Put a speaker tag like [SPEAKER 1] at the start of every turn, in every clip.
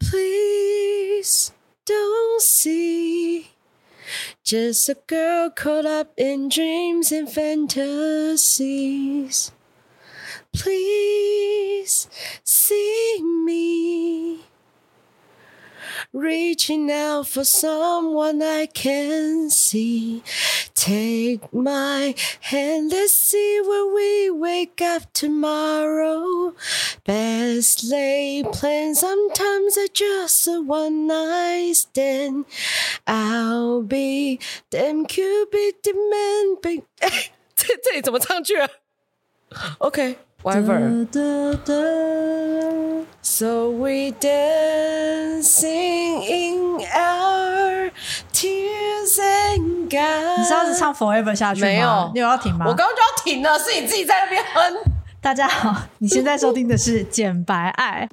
[SPEAKER 1] Please don't see just a girl caught up in dreams and fantasies. Please see me reaching out for someone I can see. Take my hand, let's see where we wake up tomorrow. Best laid plans, sometimes are just a one night stand. I'll be damn Cupid demand. Be 哎，这这里怎么唱去啊？OK。 Whatever. So we dancing in our tears and God。
[SPEAKER 2] 你是要是唱 Forever 下去吗？
[SPEAKER 1] 没有，
[SPEAKER 2] 你有要停吗？
[SPEAKER 1] 我刚刚就要停了，是你自己在那边哼。
[SPEAKER 2] 大家好，你现在收听的是《简白爱》。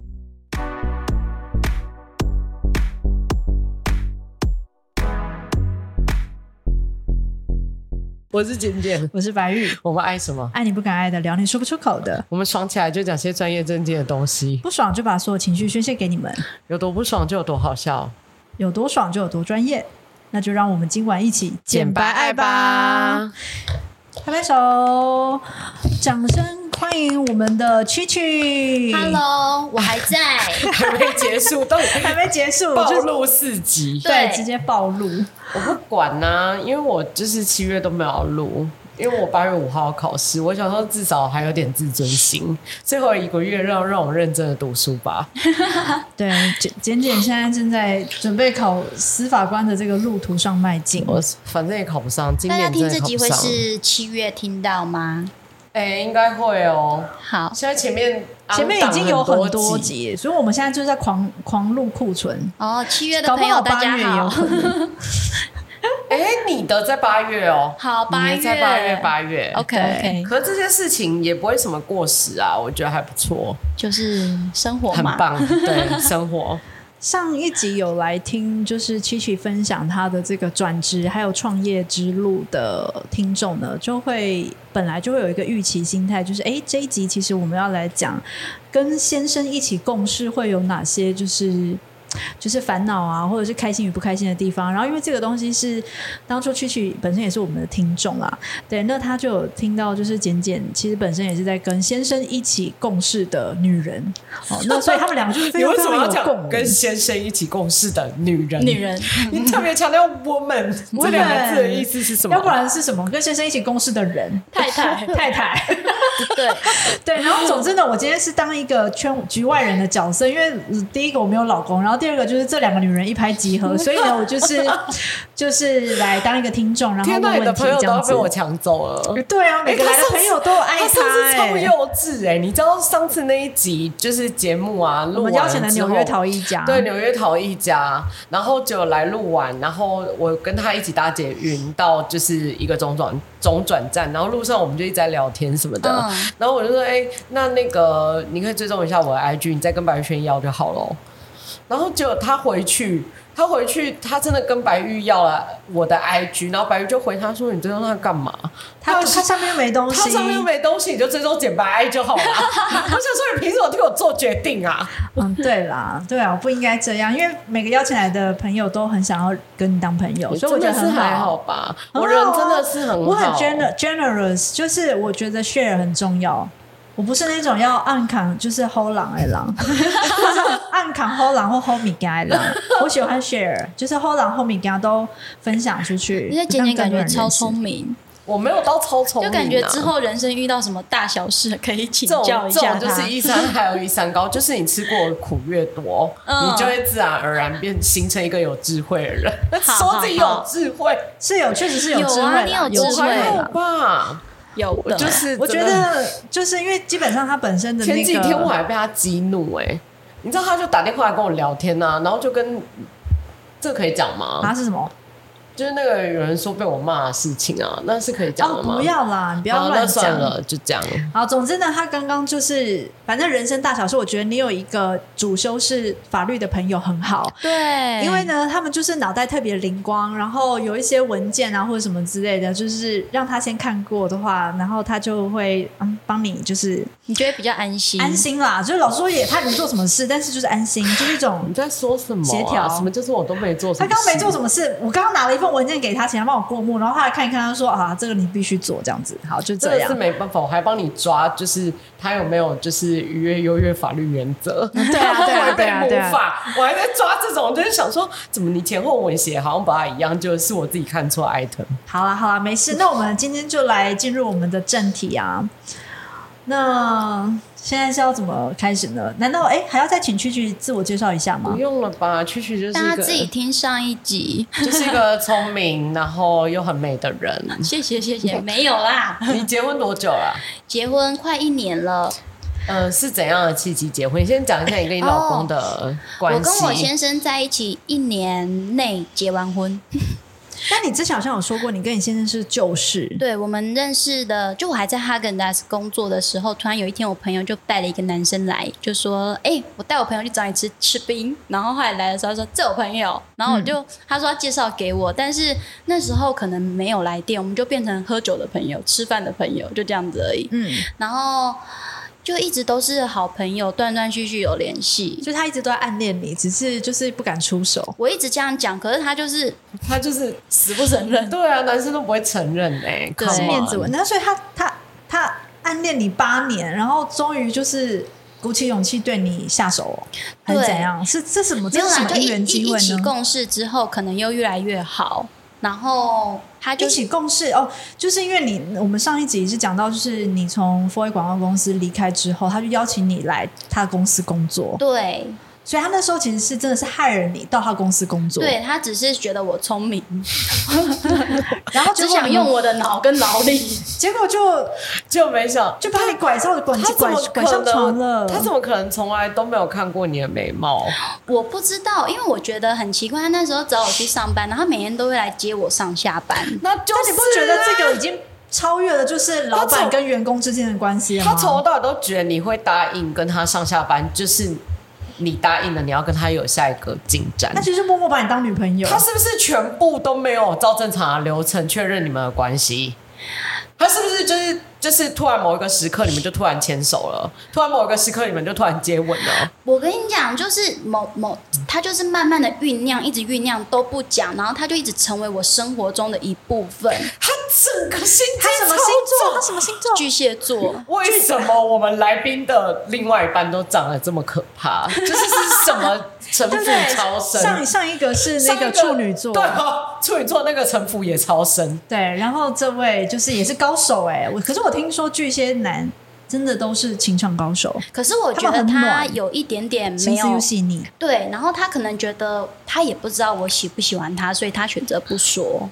[SPEAKER 1] 我是简简，
[SPEAKER 2] 我是白玉。
[SPEAKER 1] 我们爱什么？
[SPEAKER 2] 爱你不敢爱的，聊你说不出口的。
[SPEAKER 1] 我们爽起来就讲些专业正经的东西，
[SPEAKER 2] 不爽就把所有情绪宣泄给你们。
[SPEAKER 1] 有多不爽就有多好笑，
[SPEAKER 2] 有多爽就有多专业。那就让我们今晚一起简白爱吧！拍拍手，掌声欢迎我们的蛐蛐。
[SPEAKER 3] Hello，我还在，
[SPEAKER 1] 还没结束，都
[SPEAKER 2] 还没结束，
[SPEAKER 1] 暴露四集，
[SPEAKER 2] 对，直接暴露。
[SPEAKER 1] 我不管呐、啊，因为我就是七月都没有要录，因为我八月五号要考试，我想说至少还有点自尊心，最后一个月让让我认真的读书吧。
[SPEAKER 2] 对，简简简现在正在准备考司法官的这个路途上迈进，
[SPEAKER 1] 我反正也考不上。今年
[SPEAKER 3] 大家听这集会是七月听到吗？
[SPEAKER 1] 哎、欸，应该会哦。
[SPEAKER 3] 好，
[SPEAKER 1] 现在前面
[SPEAKER 2] 前面已经有很多集，所以我们现在就在狂狂录库存。
[SPEAKER 3] 哦，七月的朋友大家好。
[SPEAKER 1] 哎、欸，你的在八月哦。
[SPEAKER 3] 好，八月
[SPEAKER 1] 在八月八月。
[SPEAKER 3] OK OK。
[SPEAKER 1] 可是这些事情也不会什么过时啊，我觉得还不错。
[SPEAKER 3] 就是生活嘛，
[SPEAKER 1] 很棒。对，生活。
[SPEAKER 2] 上一集有来听，就是七七分享他的这个转职还有创业之路的听众呢，就会本来就会有一个预期心态，就是哎，这一集其实我们要来讲跟先生一起共事会有哪些，就是。就是烦恼啊，或者是开心与不开心的地方。然后，因为这个东西是当初曲曲本身也是我们的听众啊，对，那他就有听到，就是简简其实本身也是在跟先生一起共事的女人。哦，那所以他们两个就是非常非常有共鸣。
[SPEAKER 1] 跟先生一起共事的女人，
[SPEAKER 3] 女人，
[SPEAKER 1] 你特别强调 woman 这两个字的意思是什么？
[SPEAKER 2] 要不然是什么？跟先生一起共事的人，
[SPEAKER 3] 太太，
[SPEAKER 2] 太太。
[SPEAKER 3] 对
[SPEAKER 2] 对，然后总之呢，我今天是当一个圈局外人的角色，因为第一个我没有老公，然后。第二个就是这两个女人一拍即合，所以呢，我就是 就是来当一个听众，然后问问题，
[SPEAKER 1] 你的朋友都要被我抢走了。
[SPEAKER 2] 对啊，每个来的朋友都爱他，
[SPEAKER 1] 他超幼稚哎！你知道上次那一集就是节目啊，我们
[SPEAKER 2] 邀请了纽约陶一家，
[SPEAKER 1] 对，纽约陶一家，然后就来录完，然后我跟他一起搭捷运到就是一个中转中转站，然后路上我们就一直在聊天什么的，嗯、然后我就说，哎、欸，那那个你可以追踪一下我的 IG，你再跟白玉轩要就好了。然后结果他回去，他回去，他真的跟白玉要了我的 IG，然后白玉就回他说：“你追踪他干嘛？
[SPEAKER 2] 他他上面又没东西，
[SPEAKER 1] 他上面又没东西，你就追踪简白爱就好了。”我想说，你凭什么替我做决定啊？
[SPEAKER 2] 嗯，对啦，对啊，我不应该这样，因为每个邀请来的朋友都很想要跟你当朋友，所以我觉得很好，还好吧。
[SPEAKER 1] 我人真的是很好，
[SPEAKER 2] 我很 generous，就是我觉得 share 很重要。我不是那种要暗扛，就是后狼的狼，暗扛后狼或后米干的狼。我喜欢 share，就是后狼后米干都分享出去。
[SPEAKER 3] 因为简简感觉超聪明，
[SPEAKER 1] 我没有到超聪明，
[SPEAKER 3] 就感觉之后人生遇到什么大小事可以请教一下。
[SPEAKER 1] 就是一山还有一山高，就是你吃过的苦越多，嗯、你就会自然而然变形成一个有智慧的人。说自己有智慧，
[SPEAKER 2] 是有，确实是有智慧，有啊，
[SPEAKER 3] 你有智慧
[SPEAKER 1] 吧？
[SPEAKER 3] 有的，
[SPEAKER 1] 就是
[SPEAKER 2] 我觉得，就是因为基本上他本身的那个
[SPEAKER 1] 前几天我还被他激怒哎、欸，你知道他就打电话来跟我聊天呐、啊，然后就跟这个可以讲吗？
[SPEAKER 2] 他是什么？
[SPEAKER 1] 就是那个有人说被我骂的事情啊，那是可以讲的吗？
[SPEAKER 2] 哦？不要啦，你不要乱讲
[SPEAKER 1] 了，就这样。
[SPEAKER 2] 好，总之呢，他刚刚就是，反正人生大小事，我觉得你有一个主修是法律的朋友很好。
[SPEAKER 3] 对，
[SPEAKER 2] 因为呢，他们就是脑袋特别灵光，然后有一些文件啊或者什么之类的，就是让他先看过的话，然后他就会嗯帮你就是
[SPEAKER 3] 你觉得比较安心？
[SPEAKER 2] 安心啦，就是老实说也怕你做什么事，但是就是安心，就是一种
[SPEAKER 1] 你在说什么、啊？
[SPEAKER 2] 协调
[SPEAKER 1] 什么就是我都没做什么。
[SPEAKER 2] 他刚刚没做什么事，我刚刚拿了一份文件给他，请他帮我过目，然后他来看一看，他说啊，这个你必须做，这样子，好，就这样。
[SPEAKER 1] 是没办法，我还帮你抓，就是他有没有就是逾越优越法律原则？对
[SPEAKER 2] 啊，对啊，对啊，对啊，
[SPEAKER 1] 我还在抓这种，就是想说，怎么你前后文写好像不太一样，就是我自己看错 item。
[SPEAKER 2] 好啊，好啊，没事。那我们今天就来进入我们的正题啊。那现在是要怎么开始呢？难道哎、欸、还要再请蛐蛐自我介绍一下吗？
[SPEAKER 1] 不用了吧，蛐蛐就是大
[SPEAKER 3] 家自己听上一集，
[SPEAKER 1] 就是一个聪明然后又很美的人。
[SPEAKER 3] 谢 谢谢谢，没有啦。
[SPEAKER 1] 你结婚多久了？
[SPEAKER 3] 结婚快一年了。
[SPEAKER 1] 呃，是怎样的契机结婚？先讲一下你跟你老公的关系。哦、
[SPEAKER 3] 我跟我先生在一起一年内结完婚。
[SPEAKER 2] 但你之前好像有说过，你跟你先生是旧识。
[SPEAKER 3] 对，我们认识的，就我还在哈根达斯工作的时候，突然有一天，我朋友就带了一个男生来，就说：“哎、欸，我带我朋友去找你吃吃冰。”然后后来来的时候说：“这我朋友。”然后我就、嗯、他说要介绍给我，但是那时候可能没有来电，我们就变成喝酒的朋友、吃饭的朋友，就这样子而已。嗯，然后。就一直都是好朋友，断断续续有联系。
[SPEAKER 2] 就他一直都在暗恋你，只是就是不敢出手。
[SPEAKER 3] 我一直这样讲，可是他就是
[SPEAKER 1] 他就是死不承认。对啊，男生都不会承认哎、欸，
[SPEAKER 2] 对是面子问题。那所以他他他暗恋你八年，然后终于就是鼓起勇气对你下手，还是怎样？是这什么？这是什么因缘机会呢？
[SPEAKER 3] 一起共事之后，可能又越来越好。然后他就
[SPEAKER 2] 一起共事哦，就是因为你，我们上一集是讲到，就是你从 4A 广告公司离开之后，他就邀请你来他公司工作。
[SPEAKER 3] 对。
[SPEAKER 2] 所以他那时候其实是真的是害了你到他公司工作，
[SPEAKER 3] 对，他只是觉得我聪明，然后只想用我的脑跟劳力，
[SPEAKER 2] 结果就
[SPEAKER 1] 就没想
[SPEAKER 2] 就把你拐上拐拐拐上床了。
[SPEAKER 1] 他怎么可能从来都没有看过你的美貌？
[SPEAKER 3] 我不知道，因为我觉得很奇怪。他那时候找我去上班，然后他每天都会来接我上下班。
[SPEAKER 1] 那就是、
[SPEAKER 2] 你不觉得这个已经超越了就是老板跟员工之间的关系了吗？
[SPEAKER 1] 他从头到尾都觉得你会答应跟他上下班，就是。你答应了，你要跟他有下一个进展。
[SPEAKER 2] 那其实默默把你当女朋友。
[SPEAKER 1] 他是不是全部都没有照正常的流程确认你们的关系？他是不是就是就是突然某一个时刻你们就突然牵手了？突然某一个时刻你们就突然接吻了？
[SPEAKER 3] 我跟你讲，就是某某，他就是慢慢的酝酿，一直酝酿都不讲，然后他就一直成为我生活中的一部分。
[SPEAKER 1] 他整个星
[SPEAKER 2] 他什么星座？他什么星座？
[SPEAKER 3] 巨蟹座。
[SPEAKER 1] 为什么我们来宾的另外一半都长得这么可怕？就是是什么？城府超深，
[SPEAKER 2] 上上一个是那个处女座，
[SPEAKER 1] 对哦，处女座那个城府也超深。
[SPEAKER 2] 对，然后这位就是也是高手哎，我可是我听说巨蟹男真的都是情场高手，
[SPEAKER 3] 可是我觉得他有一点点没有
[SPEAKER 2] 细腻。
[SPEAKER 3] 对，然后他可能觉得他也不知道我喜不喜欢他，所以他选择不说。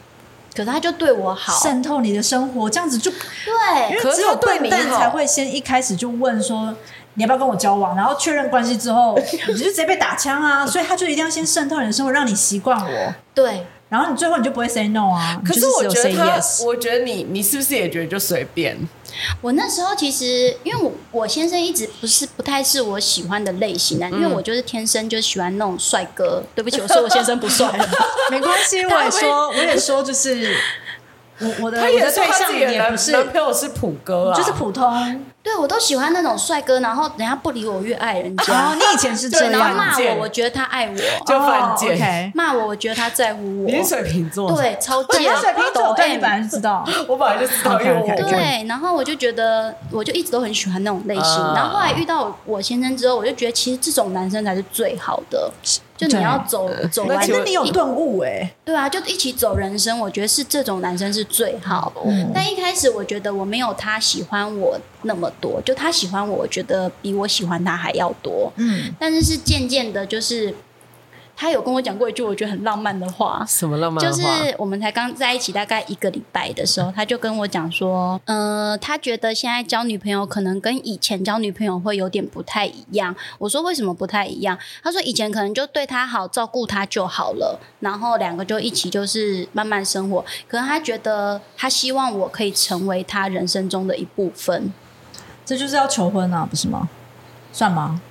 [SPEAKER 3] 可是他就对我好，
[SPEAKER 2] 渗透你的生活，这样子就
[SPEAKER 3] 对，
[SPEAKER 2] 因为只有笨蛋才会先一开始就问说。你要不要跟我交往？然后确认关系之后，你就直接被打枪啊！所以他就一定要先渗透你的生活，让你习惯我。
[SPEAKER 3] 对，
[SPEAKER 2] 然后你最后你就不会 say no 啊。
[SPEAKER 1] 可是我觉得他，我觉得你，你是不是也觉得就随便？
[SPEAKER 3] 我那时候其实，因为我我先生一直不是不太是我喜欢的类型的，嗯、因为我就是天生就喜欢那种帅哥。对不起，我说我先生不帅，
[SPEAKER 2] 没关系，我也说，我也说，就是我我的我的对象也不是
[SPEAKER 1] 男朋友是普哥啊，
[SPEAKER 2] 就是普通。
[SPEAKER 3] 对，我都喜欢那种帅哥，然后人家不理我，越爱人家。
[SPEAKER 2] 哦，你以前是这样，
[SPEAKER 3] 然后骂我，我觉得他爱我，
[SPEAKER 1] 就犯贱。
[SPEAKER 3] 骂我，我觉得他在乎我。
[SPEAKER 1] 你是水瓶座，
[SPEAKER 3] 对，超贱。
[SPEAKER 2] 水瓶座，对，你本来就知道，
[SPEAKER 1] 我本来就知道。
[SPEAKER 3] 对，然后我就觉得，我就一直都很喜欢那种类型。然后后来遇到我先生之后，我就觉得其实这种男生才是最好的。就你要走走完，
[SPEAKER 2] 那你有顿悟哎？
[SPEAKER 3] 对啊，就一起走人生，我觉得是这种男生是最好。但一开始我觉得我没有他喜欢我那么多，就他喜欢我，我觉得比我喜欢他还要多。嗯，但是是渐渐的，就是。他有跟我讲过一句我觉得很浪漫的话，
[SPEAKER 1] 什么浪漫？
[SPEAKER 3] 就是我们才刚在一起大概一个礼拜的时候，他就跟我讲说，呃，他觉得现在交女朋友可能跟以前交女朋友会有点不太一样。我说为什么不太一样？他说以前可能就对他好，照顾他就好了，然后两个就一起就是慢慢生活。可是他觉得他希望我可以成为他人生中的一部分，
[SPEAKER 2] 这就是要求婚啊，不是吗？算吗？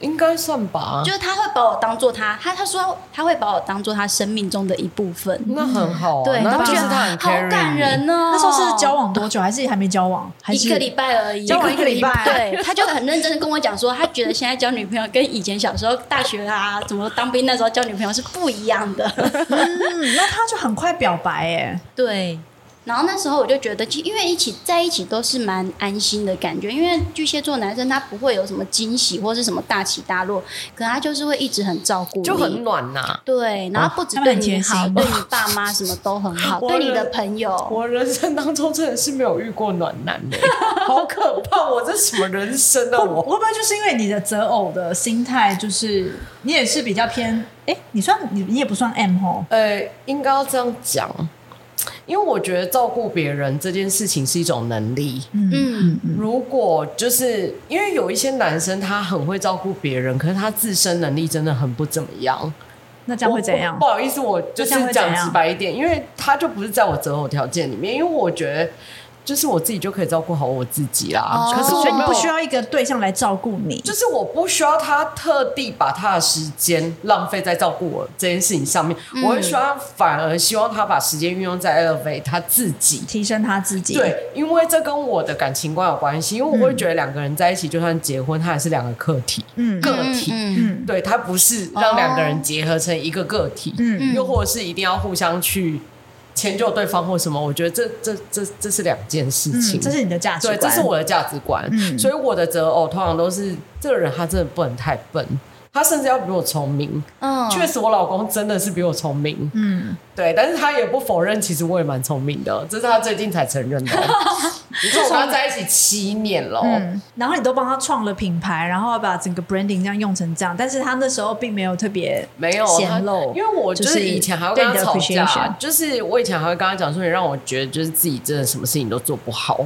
[SPEAKER 1] 应该算吧。
[SPEAKER 3] 就是他会把我当做他，他他说他会把我当做他生命中的一部分。
[SPEAKER 1] 那很好、啊，
[SPEAKER 3] 对，
[SPEAKER 1] 那
[SPEAKER 3] 然后觉得
[SPEAKER 1] 他很
[SPEAKER 3] 好感人哦。
[SPEAKER 2] 那时候是交往多久？还是还没交往？还是
[SPEAKER 3] 一个礼拜而已。
[SPEAKER 2] 交往一个礼拜，
[SPEAKER 3] 对，他就很认真的跟我讲说，他觉得现在交女朋友跟以前小时候大学啊，怎么当兵那时候交女朋友是不一样的。
[SPEAKER 2] 嗯，那他就很快表白哎。
[SPEAKER 3] 对。然后那时候我就觉得，因为一起在一起都是蛮安心的感觉，因为巨蟹座男生他不会有什么惊喜或是什么大起大落，可他就是会一直很照顾你，
[SPEAKER 1] 就很暖呐、啊。
[SPEAKER 3] 对，然后不止对你好，
[SPEAKER 2] 哦、
[SPEAKER 3] 对你爸妈什么都很好，对你的朋友。
[SPEAKER 1] 我人生当中真的是没有遇过暖男的，好可怕！我这什么人生啊？我
[SPEAKER 2] 会不会就是因为你的择偶的心态，就是你也是比较偏？哎，你算你你也不算 M 哦？
[SPEAKER 1] 呃，应该要这样讲。因为我觉得照顾别人这件事情是一种能力。
[SPEAKER 2] 嗯。
[SPEAKER 1] 如果就是因为有一些男生他很会照顾别人，可是他自身能力真的很不怎么样。
[SPEAKER 2] 那这样会怎样？
[SPEAKER 1] 不好意思，我就是讲直白一点，因为他就不是在我择偶条件里面。因为我觉得。就是我自己就可以照顾好我自己啦。
[SPEAKER 2] 哦、可是我不需要一个对象来照顾你。
[SPEAKER 1] 就是我不需要他特地把他的时间浪费在照顾我这件事情上面。嗯、我会希望，反而希望他把时间运用在 elevate 他自己，
[SPEAKER 2] 提升他自己。
[SPEAKER 1] 对，因为这跟我的感情观有关系。因为我会觉得两个人在一起，就算结婚，他也是两个个体。嗯，个体。嗯，对，他不是让两个人结合成一个个体。嗯，又或者是一定要互相去。迁就对方或什么，我觉得这这这这是两件事情。
[SPEAKER 2] 嗯，这是你的价值观，
[SPEAKER 1] 对，这是我的价值观。嗯，所以我的择偶通常都是这个人，他真的不能太笨。他甚至要比我聪明，嗯，确实我老公真的是比我聪明，嗯，对，但是他也不否认，其实我也蛮聪明的，这是他最近才承认的。你说我跟他在一起七年了，
[SPEAKER 2] 嗯，然后你都帮他创了品牌，然后把整个 branding 这样用成这样，但是他那时候并没有特别
[SPEAKER 1] 没有显露，因为我就是以前还会跟他吵架，就是我以前还会跟他讲说，你让我觉得就是自己真的什么事情都做不好，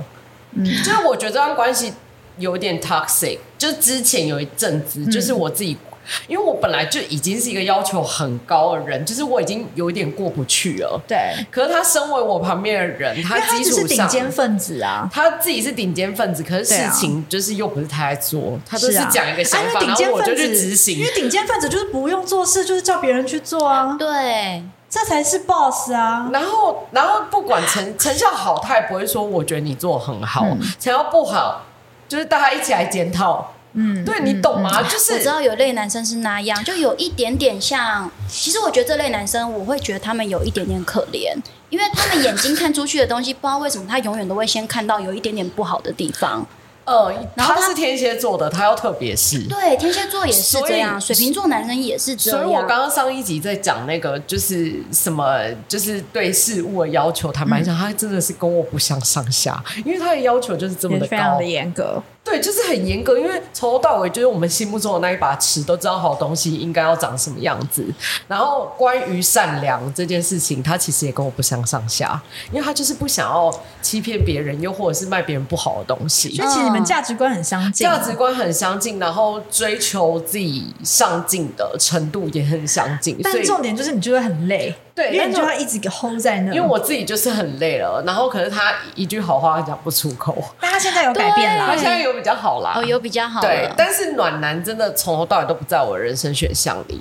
[SPEAKER 1] 嗯，就是我觉得这段关系有点 toxic，就之前有一阵子，就是我自己。因为我本来就已经是一个要求很高的人，就是我已经有一点过不去了。
[SPEAKER 2] 对。
[SPEAKER 1] 可是他身为我旁边的人，他基础上
[SPEAKER 2] 是顶尖分子啊，
[SPEAKER 1] 他自己是顶尖分子，可是事情就是又不是他在做，他都是讲一个想法，
[SPEAKER 2] 啊、
[SPEAKER 1] 然后我就去执行。
[SPEAKER 2] 因为顶尖分子就是不用做事，就是叫别人去做啊。
[SPEAKER 3] 对，
[SPEAKER 2] 这才是 boss 啊。
[SPEAKER 1] 然后，然后不管成成效好，他也不会说我觉得你做很好；嗯、成效不好，就是大家一起来检讨。嗯，对，你懂吗？嗯、就是
[SPEAKER 3] 我知道有类男生是那样，就有一点点像。其实我觉得这类男生，我会觉得他们有一点点可怜，因为他们眼睛看出去的东西，不知道为什么他永远都会先看到有一点点不好的地方。
[SPEAKER 1] 呃，然后他，他是天蝎座的，他要特别是。
[SPEAKER 3] 对，天蝎座也是这样，水瓶座男生也是这样。
[SPEAKER 1] 所以我刚刚上一集在讲那个，就是什么，就是对事物的要求，坦白讲，他真的是跟我不相上下，因为他的要求就是这么的高，
[SPEAKER 2] 非常的严格。
[SPEAKER 1] 对，就是很严格，因为从头到尾就是我们心目中的那一把尺，都知道好东西应该要长什么样子。然后关于善良这件事情，他其实也跟我不相上下，因为他就是不想要欺骗别人，又或者是卖别人不好的东西。
[SPEAKER 2] 所以其实你们价值观很相近，
[SPEAKER 1] 价值观很相近，然后追求自己上进的程度也很相近。
[SPEAKER 2] 但重点就是你就会很累。
[SPEAKER 1] 对，
[SPEAKER 2] 因为你就要一直给 hold 在那。
[SPEAKER 1] 因为我自己就是很累了，然后可是他一句好话讲不出口。
[SPEAKER 2] 但他现在有改变了，
[SPEAKER 1] 他现在有比较好啦。
[SPEAKER 3] 哦，有比较好。
[SPEAKER 1] 对，但是暖男真的从头到尾都不在我人生选项里。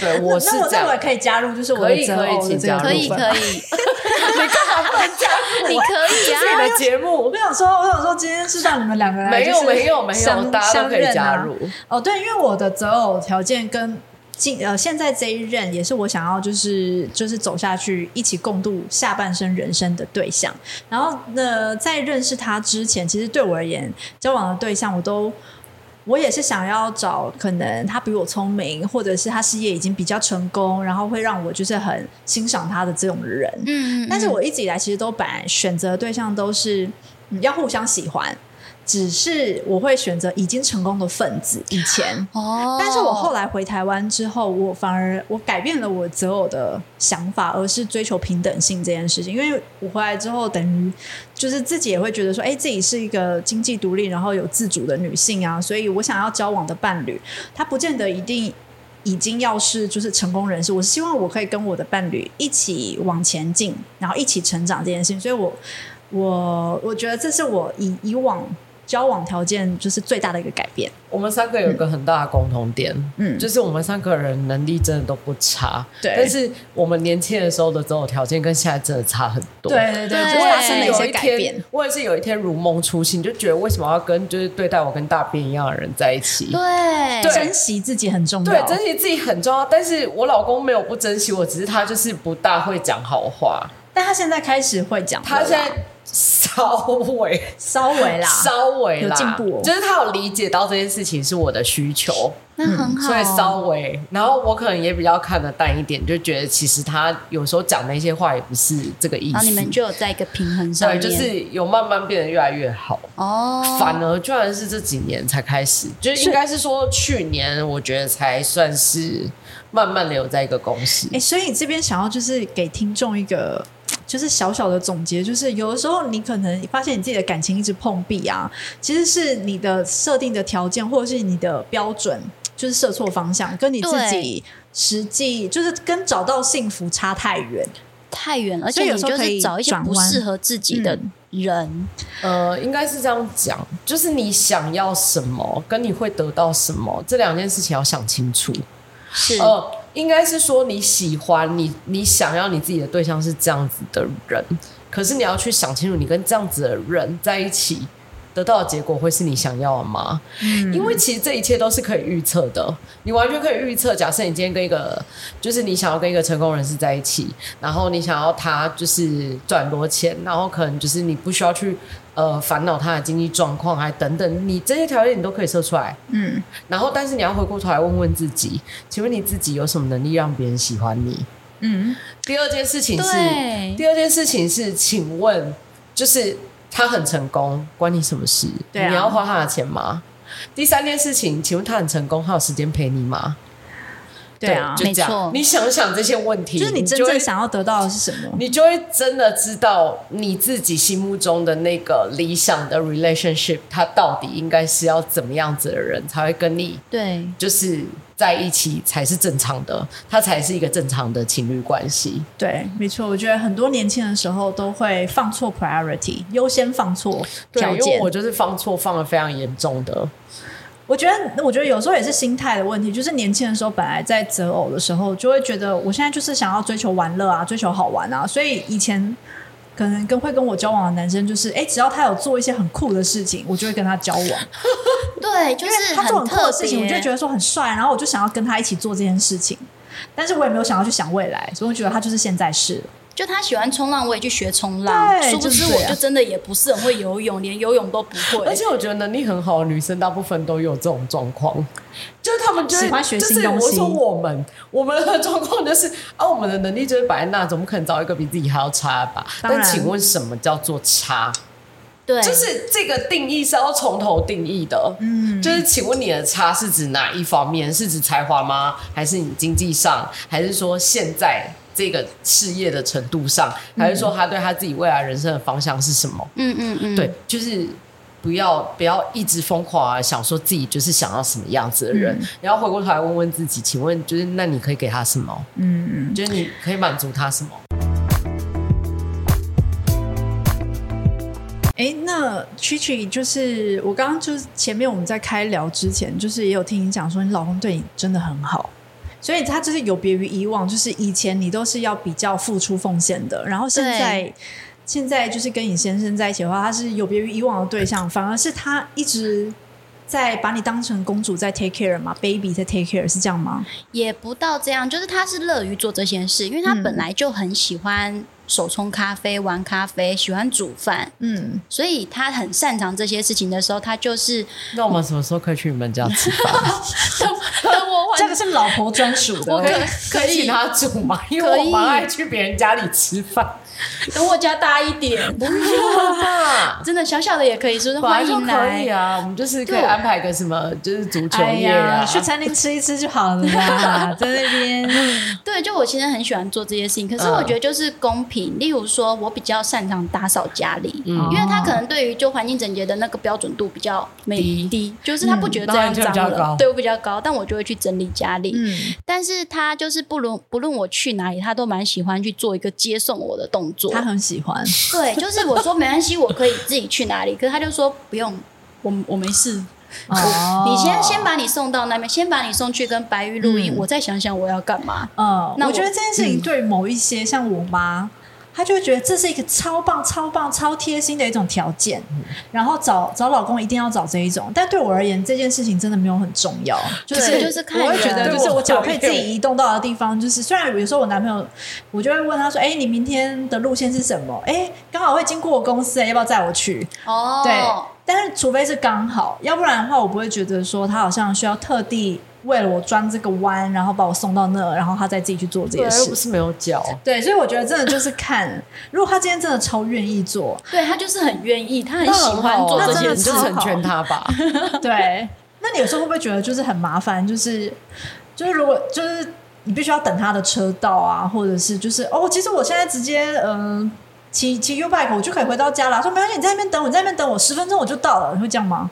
[SPEAKER 1] 对，我是这样。
[SPEAKER 2] 那我，可以加入，就是我的择偶的这个
[SPEAKER 3] 可以可以。
[SPEAKER 1] 你干嘛不能加入？
[SPEAKER 3] 你可以啊。
[SPEAKER 1] 你的节目，
[SPEAKER 2] 我想说，我想说，今天是让你们两个人
[SPEAKER 1] 没有没有没有，大家都可以加入。
[SPEAKER 2] 哦，对，因为我的择偶条件跟。现呃，现在这一任也是我想要，就是就是走下去，一起共度下半生人生的对象。然后，呢，在认识他之前，其实对我而言，交往的对象，我都我也是想要找可能他比我聪明，或者是他事业已经比较成功，然后会让我就是很欣赏他的这种人。嗯，嗯，但是我一直以来其实都本来选择的对象都是要互相喜欢。只是我会选择已经成功的分子以前，哦，但是我后来回台湾之后，我反而我改变了我择偶的想法，而是追求平等性这件事情。因为我回来之后，等于就是自己也会觉得说，哎，自己是一个经济独立，然后有自主的女性啊，所以我想要交往的伴侣，他不见得一定已经要是就是成功人士。我希望我可以跟我的伴侣一起往前进，然后一起成长这件事情。所以我我我觉得这是我以以往。交往条件就是最大的一个改变？
[SPEAKER 1] 我们三个有一个很大的共同点，
[SPEAKER 2] 嗯，
[SPEAKER 1] 就是我们三个人能力真的都不差，
[SPEAKER 2] 对。
[SPEAKER 1] 但是我们年轻的时候的择偶条件跟现在真的差很多，
[SPEAKER 2] 对对对，就发生了一些改变。
[SPEAKER 1] 我也是有一天如梦初醒，就觉得为什么要跟就是对待我跟大便一样的人在一起？
[SPEAKER 3] 对，
[SPEAKER 1] 对，
[SPEAKER 2] 珍惜自己很重要，
[SPEAKER 1] 对，珍惜自己很重要。但是我老公没有不珍惜我，只是他就是不大会讲好话，
[SPEAKER 2] 但他现在开始会讲，
[SPEAKER 1] 他现在。稍微，
[SPEAKER 2] 稍微啦，
[SPEAKER 1] 稍微啦，
[SPEAKER 2] 有进步哦。
[SPEAKER 1] 就是他有理解到这件事情是我的需求，
[SPEAKER 3] 那很好。
[SPEAKER 1] 所以稍微，然后我可能也比较看得淡一点，就觉得其实他有时候讲那些话也不是这个意思。
[SPEAKER 3] 然后你们就有在一个平衡上，
[SPEAKER 1] 对，就是有慢慢变得越来越好。哦，反而居然是这几年才开始，就是应该是说去年，我觉得才算是慢慢的有在一个公司。
[SPEAKER 2] 哎，所以你这边想要就是给听众一个。就是小小的总结，就是有的时候你可能发现你自己的感情一直碰壁啊，其实是你的设定的条件或者是你的标准就是设错方向，跟你自己实际就是跟找到幸福差太远，
[SPEAKER 3] 太远，而且你就是找一些不适合自己的人。
[SPEAKER 1] 嗯、呃，应该是这样讲，就是你想要什么，跟你会得到什么这两件事情要想清楚。
[SPEAKER 3] 是。
[SPEAKER 1] 呃应该是说你喜欢你，你想要你自己的对象是这样子的人，可是你要去想清楚，你跟这样子的人在一起得到的结果会是你想要的吗？嗯，因为其实这一切都是可以预测的，你完全可以预测。假设你今天跟一个，就是你想要跟一个成功人士在一起，然后你想要他就是赚很多钱，然后可能就是你不需要去。呃，烦恼他的经济状况，还等等，你这些条件你都可以设出来，嗯，然后但是你要回过头来问问自己，请问你自己有什么能力让别人喜欢你？嗯，第二件事情是，第二件事情是，请问，就是他很成功，关你什么事？对啊，你要花他的钱吗？第三件事情，请问他很成功，他有时间陪你吗？
[SPEAKER 2] 对啊，
[SPEAKER 1] 就这样，没错。你想想这些问题，
[SPEAKER 2] 就是你真正想要得到的是什么？
[SPEAKER 1] 你就会真的知道你自己心目中的那个理想的 relationship，他到底应该是要怎么样子的人才会跟你对，就是在一起才是正常的，他才是一个正常的情侣关系。
[SPEAKER 2] 对，没错。我觉得很多年轻的时候都会放错 priority，优先放错条件。
[SPEAKER 1] 对，因为我就是放错，放的非常严重的。
[SPEAKER 2] 我觉得，我觉得有时候也是心态的问题。就是年轻的时候，本来在择偶的时候，就会觉得我现在就是想要追求玩乐啊，追求好玩啊。所以以前可能跟会跟我交往的男生，就是哎，只要他有做一些很酷的事情，我就会跟他交往。
[SPEAKER 3] 对，就是
[SPEAKER 2] 他做很酷的事情，我就觉得说很帅，然后我就想要跟他一起做这件事情。但是我也没有想要去想未来，所以我觉得他就是现在是。
[SPEAKER 3] 就他喜欢冲浪，我也去学冲浪。殊不知，我就真的也不是很会游泳，连游泳都不会。
[SPEAKER 1] 而且我觉得能力很好的女生，大部分都有这种状况，就是他们就
[SPEAKER 2] 喜欢学新东西。
[SPEAKER 1] 就是我说我们，我们的状况就是啊，我们的能力就是摆在那，怎么可能找一个比自己还要差吧？但请问，什么叫做差？
[SPEAKER 3] 对，
[SPEAKER 1] 就是这个定义是要从头定义的。嗯，就是请问你的差是指哪一方面？是指才华吗？还是你经济上？还是说现在？这个事业的程度上，还是说他对他自己未来人生的方向是什么？嗯嗯嗯，对，就是不要不要一直疯狂啊，想说自己就是想要什么样子的人，然后回过头来问问自己，请问就是那你可以给他什么？嗯嗯，就是你可以满足他什么？
[SPEAKER 2] 哎，那 Chichi 就是我刚刚就是前面我们在开聊之前，就是也有听你讲说，你老公对你真的很好。所以他就是有别于以往，就是以前你都是要比较付出奉献的，然后现在现在就是跟你先生在一起的话，他是有别于以往的对象，反而是他一直在把你当成公主在 take care 嘛，baby 在 take care 是这样吗？
[SPEAKER 3] 也不到这样，就是他是乐于做这件事，因为他本来就很喜欢手冲咖啡、玩咖啡，喜欢煮饭，嗯，所以他很擅长这些事情的时候，他就是。
[SPEAKER 1] 那我们什么时候可以去你们家吃饭？
[SPEAKER 2] 这个是老婆专属的，
[SPEAKER 1] 我可以可以请他煮吗？因为我蛮爱去别人家里吃饭。
[SPEAKER 3] 等我家大一点，
[SPEAKER 1] 不用吧？
[SPEAKER 3] 真的小小的也可以，是不是？欢迎来。
[SPEAKER 1] 可以啊，我们就是可以安排个什么，就是足球夜啊，
[SPEAKER 2] 去餐厅吃一吃就好了啦，在那边。
[SPEAKER 3] 对，就我其实很喜欢做这些事情，可是我觉得就是公平。例如说，我比较擅长打扫家里，因为他可能对于就环境整洁的那个标准度比较没低，就是他不觉得这样脏了，对我比较高，但我就会去整理家里。但是他就是不论不论我去哪里，他都蛮喜欢去做一个接送我的动作。
[SPEAKER 2] 他很喜欢，
[SPEAKER 3] 对，就是我说没关系，我可以自己去哪里，可是他就说不用，我我没事。
[SPEAKER 2] 哦，
[SPEAKER 3] 你先先把你送到那边，先把你送去跟白玉录音，嗯、我再想想我要干嘛。
[SPEAKER 2] 嗯，那我，我觉得这件事情对某一些、嗯、像我妈。他就会觉得这是一个超棒、超棒、超贴心的一种条件，嗯、然后找找老公一定要找这一种。但对我而言，这件事情真的没有很重要，就是就是看我会觉得，就是我脚可以自己移动到的地方，就是虽然比如说我男朋友，我就会问他说：“哎，你明天的路线是什么？哎，刚好会经过我公司，要不要载我去？”哦，对。但是除非是刚好，要不然的话，我不会觉得说他好像需要特地。为了我钻这个弯，然后把我送到那，然后他再自己去做这件事，
[SPEAKER 1] 又不是没有脚。
[SPEAKER 2] 对，所以我觉得真的就是看，如果他今天真的超愿意做，
[SPEAKER 3] 对他就是很愿意，他很喜欢做这件事，
[SPEAKER 1] 就成全他吧。
[SPEAKER 2] 对，那你有时候会不会觉得就是很麻烦？就是就是如果就是你必须要等他的车到啊，或者是就是哦，其实我现在直接嗯骑骑 U bike 我就可以回到家了。说没关系，你在那边等我，你在那边等我十分钟我就到了，你会这样吗？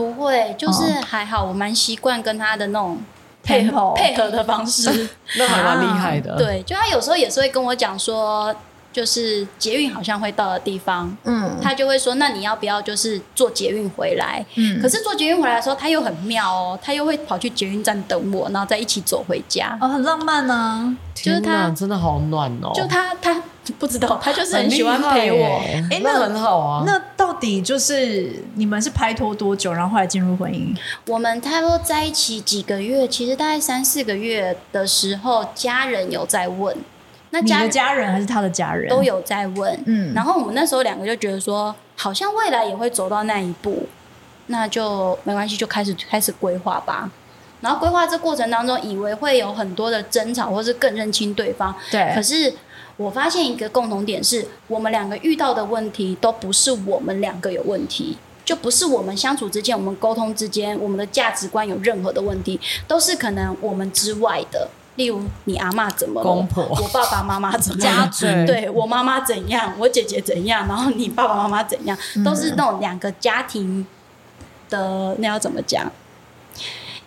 [SPEAKER 3] 不会，就是还好，我蛮习惯跟他的那种配合配合的方式，
[SPEAKER 1] 那还蛮厉害的。
[SPEAKER 3] 对，就他有时候也是会跟我讲说，就是捷运好像会到的地方，嗯，他就会说，那你要不要就是坐捷运回来？嗯，可是坐捷运回来的时候，他又很妙哦，他又会跑去捷运站等我，然后再一起走回家，
[SPEAKER 2] 哦，很浪漫呢。
[SPEAKER 3] 就是他
[SPEAKER 1] 真的好暖哦，
[SPEAKER 3] 就他他。不知道，他就是很喜欢陪我。哎、
[SPEAKER 2] 欸，那很好啊。那到底就是你们是拍拖多久，然后后来进入婚姻？
[SPEAKER 3] 我们差不多在一起几个月，其实大概三四个月的时候，家人有在问。
[SPEAKER 2] 那家你的家人还是他的家人
[SPEAKER 3] 都有在问。嗯，然后我们那时候两个就觉得说，好像未来也会走到那一步，那就没关系，就开始开始规划吧。然后规划这过程当中，以为会有很多的争吵，或是更认清对方。对，可是。我发现一个共同点是，我们两个遇到的问题都不是我们两个有问题，就不是我们相处之间、我们沟通之间、我们的价值观有任何的问题，都是可能我们之外的。例如，你阿妈怎么了？公婆，我爸爸妈妈怎么样？对，对我妈妈怎样？我姐姐怎样？然后你爸爸妈妈怎样？都是那种两个家庭的，那要怎么讲？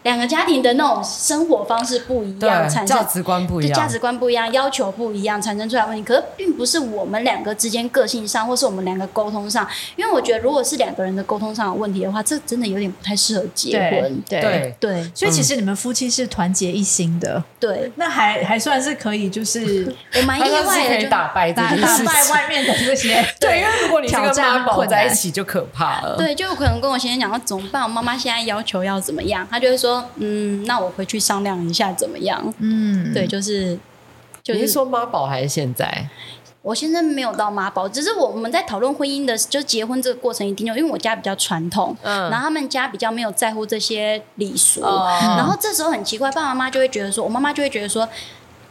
[SPEAKER 3] 两个家庭的那种生活方式不一样，产生
[SPEAKER 1] 价值观不一样，
[SPEAKER 3] 价值观不一样，要求不一样，产生出来问题。可是并不是我们两个之间个性上，或是我们两个沟通上。因为我觉得，如果是两个人的沟通上有问题的话，这真的有点不太适合结婚。
[SPEAKER 2] 对对对，所以其实你们夫妻是团结一心的。
[SPEAKER 3] 对，
[SPEAKER 2] 那还还算是可以，就是
[SPEAKER 3] 我蛮意外的，
[SPEAKER 1] 可以打败
[SPEAKER 2] 打打败外面的这些。
[SPEAKER 1] 对，因为如果你挑战混在一起，就可怕了。
[SPEAKER 3] 对，就可能跟我先生讲说怎么办？我妈妈现在要求要怎么样？她就会说，嗯，那。那我回去商量一下怎么样？嗯，对，就是，
[SPEAKER 1] 就是、你是说妈宝还是现在？
[SPEAKER 3] 我现在没有到妈宝，只是我们在讨论婚姻的，就结婚这个过程一定有，因为我家比较传统，嗯，然后他们家比较没有在乎这些礼俗，哦、然后这时候很奇怪，爸爸妈妈就会觉得说，我妈妈就会觉得说，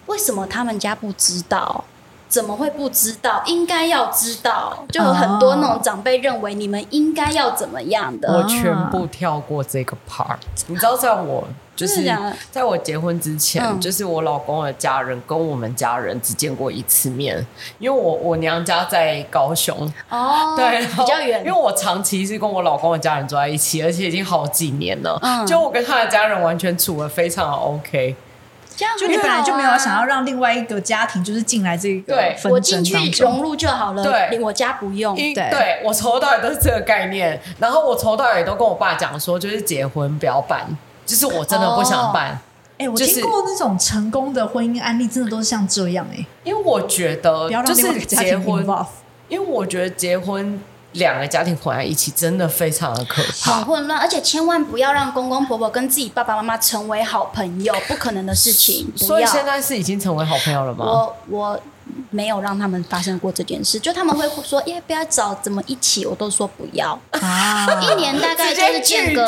[SPEAKER 3] 为什么他们家不知道？怎么会不知道？应该要知道，就有很多那种长辈认为你们应该要怎么样的。
[SPEAKER 1] 我全部跳过这个 part。你知道，在我就是在我结婚之前，嗯、就是我老公的家人跟我们家人只见过一次面，因为我我娘家在高雄。哦，对，
[SPEAKER 3] 比较远。
[SPEAKER 1] 因为我长期是跟我老公的家人住在一起，而且已经好几年了，嗯、就我跟他的家人完全处的非常
[SPEAKER 2] 就你本来就没有想要让另外一个家庭就是进来这个纷争，
[SPEAKER 3] 我进去融入就好了。
[SPEAKER 1] 对，
[SPEAKER 3] 我家不用。
[SPEAKER 1] 对，对我从头到尾都是这个概念。然后我从头到尾都跟我爸讲说，就是结婚不要办，就是我真的不想办。
[SPEAKER 2] 哎，我听过那种成功的婚姻案例，真的都是像这样哎。
[SPEAKER 1] 因为我觉得，就是结婚，因为我觉得结婚。两个家庭混在一起，真的非常的可怕，
[SPEAKER 3] 很混乱，而且千万不要让公公婆婆跟自己爸爸妈妈成为好朋友，不可能的事情。
[SPEAKER 1] 所以现在是已经成为好朋友了吗？
[SPEAKER 3] 我我没有让他们发生过这件事，就他们会说，耶不要找怎么一起，我都说不要啊。一年大概就是间隔，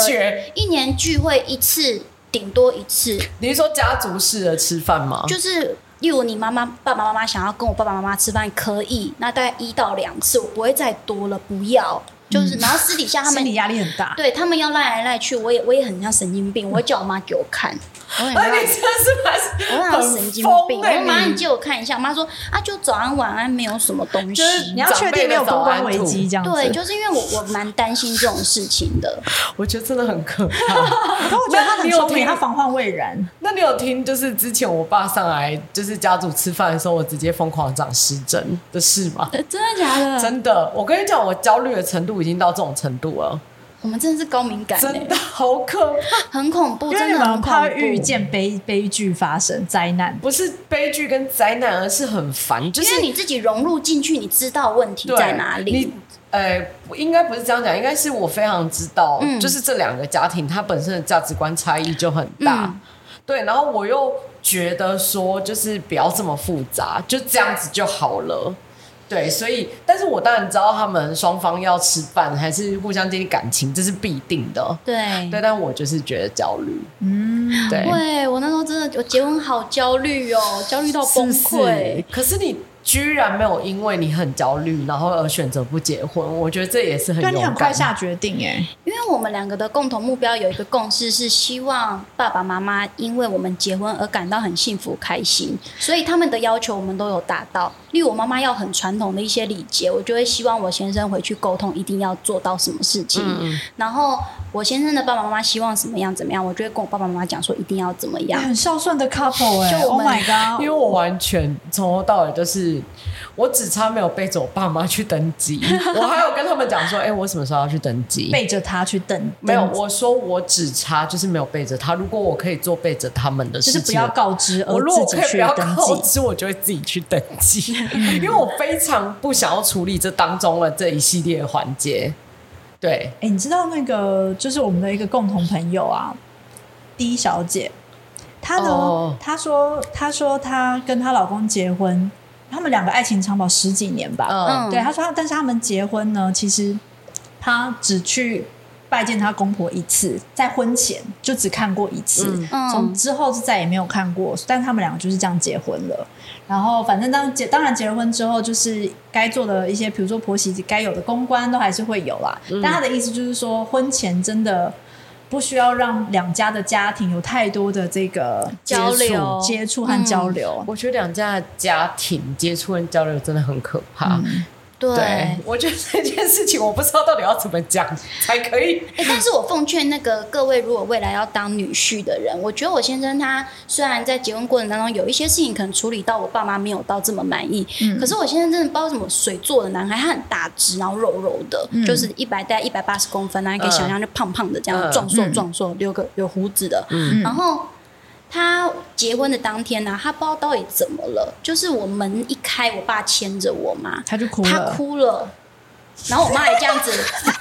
[SPEAKER 3] 一年聚会一次，顶多一次。
[SPEAKER 1] 你是说家族式的吃饭吗？
[SPEAKER 3] 就是。例如你妈妈、爸爸妈妈想要跟我爸爸妈妈吃饭，可以，那大概一到两次，我不会再多了，不要。就是，然后私底下他们
[SPEAKER 2] 心理压力很大，
[SPEAKER 3] 对他们要赖来赖去，我也我也很像神经病，我会叫我妈给我看。
[SPEAKER 1] 我很，你真是蛮，
[SPEAKER 3] 我很神经病。我妈，你借我看一下。我妈说啊，就早安晚安，没有什么东西。
[SPEAKER 2] 你要确定没有公关危机这样子。
[SPEAKER 3] 对，就是因为我我蛮担心这种事情的。
[SPEAKER 1] 我觉得真的很可怕。
[SPEAKER 2] 可我觉得他很聪明，他防患未然。
[SPEAKER 1] 那你有听就是之前我爸上来就是家族吃饭的时候，我直接疯狂长湿疹的事吗？
[SPEAKER 3] 真的假的？
[SPEAKER 1] 真的，我跟你讲，我焦虑的程度已经到这种程度了。
[SPEAKER 3] 我们真的是高敏感、欸，
[SPEAKER 1] 真的好可怕，
[SPEAKER 3] 很恐怖，真的很。
[SPEAKER 2] 怕遇见悲悲剧发生灾难，
[SPEAKER 1] 不是悲剧跟灾难，而是很烦，就是
[SPEAKER 3] 因为你自己融入进去，你知道问题在哪里。
[SPEAKER 1] 你呃，应该不是这样讲，应该是我非常知道，
[SPEAKER 3] 嗯、
[SPEAKER 1] 就是这两个家庭它本身的价值观差异就很大，
[SPEAKER 3] 嗯、
[SPEAKER 1] 对，然后我又觉得说，就是不要这么复杂，就这样子就好了。对，所以，但是我当然知道他们双方要吃饭，还是互相建立感情，这是必定的。
[SPEAKER 3] 对，
[SPEAKER 1] 对，但我就是觉得焦虑。
[SPEAKER 2] 嗯，
[SPEAKER 1] 对，
[SPEAKER 3] 对我那时候真的，我结婚好焦虑哦，焦虑到崩溃。
[SPEAKER 1] 可是你居然没有因为你很焦虑，然后而选择不结婚，我觉得这也是很勇敢。
[SPEAKER 2] 你很快下决定哎，
[SPEAKER 3] 因为我们两个的共同目标有一个共识，是希望爸爸妈妈因为我们结婚而感到很幸福开心，所以他们的要求我们都有达到。例如我妈妈要很传统的一些礼节，我就会希望我先生回去沟通，一定要做到什么事情。嗯、然后我先生的爸爸妈妈希望怎么样怎么样，我就会跟我爸爸妈妈讲说一定要怎么样。
[SPEAKER 2] 很孝顺的 couple 哎、欸、，Oh my god！
[SPEAKER 1] 因为我完全从头到尾都是，我只差没有背着我爸妈去登记，我还有跟他们讲说，哎、欸，我什么时候要去登记？
[SPEAKER 2] 背着他去登，
[SPEAKER 1] 没有，我说我只差就是没有背着他。如果我可以做背着他们的事情，
[SPEAKER 2] 就是不要告知，
[SPEAKER 1] 我如果可以不要告
[SPEAKER 2] 知，
[SPEAKER 1] 我就会自己去登记。因为我非常不想要处理这当中的这一系列的环节。对，
[SPEAKER 2] 哎、欸，你知道那个就是我们的一个共同朋友啊，D 小姐，她呢，oh. 她说，她说她跟她老公结婚，他们两个爱情长跑十几年吧。嗯、oh.，对，她说，但是他们结婚呢，其实她只去。拜见他公婆一次，在婚前就只看过一次，从、嗯、之后就再也没有看过。但他们两个就是这样结婚了。然后反正当结当然结了婚之后，就是该做的一些，比如说婆媳该有的公关都还是会有啦。嗯、但他的意思就是说，婚前真的不需要让两家的家庭有太多的这个
[SPEAKER 3] 交流、
[SPEAKER 2] 接触和交流。
[SPEAKER 1] 嗯、我觉得两家的家庭接触和交流真的很可怕。嗯
[SPEAKER 3] 对，
[SPEAKER 1] 对，我觉得这件事情我不知道到底要怎么讲才可以。
[SPEAKER 3] 欸、但是我奉劝那个各位，如果未来要当女婿的人，我觉得我先生他虽然在结婚过程当中有一些事情可能处理到我爸妈没有到这么满意，嗯，可是我先生真的不知道什么水做的男孩，他很大只，然后肉肉的，嗯、就是一百大概一百八十公分，然后可以想象就胖胖的这样，壮硕壮硕，有个有胡子的，嗯，然后。他结婚的当天呢、啊，他不知道到底怎么了，就是我门一开，我爸牵着我妈，
[SPEAKER 2] 他就哭了，
[SPEAKER 3] 他哭了，然后我妈也这样子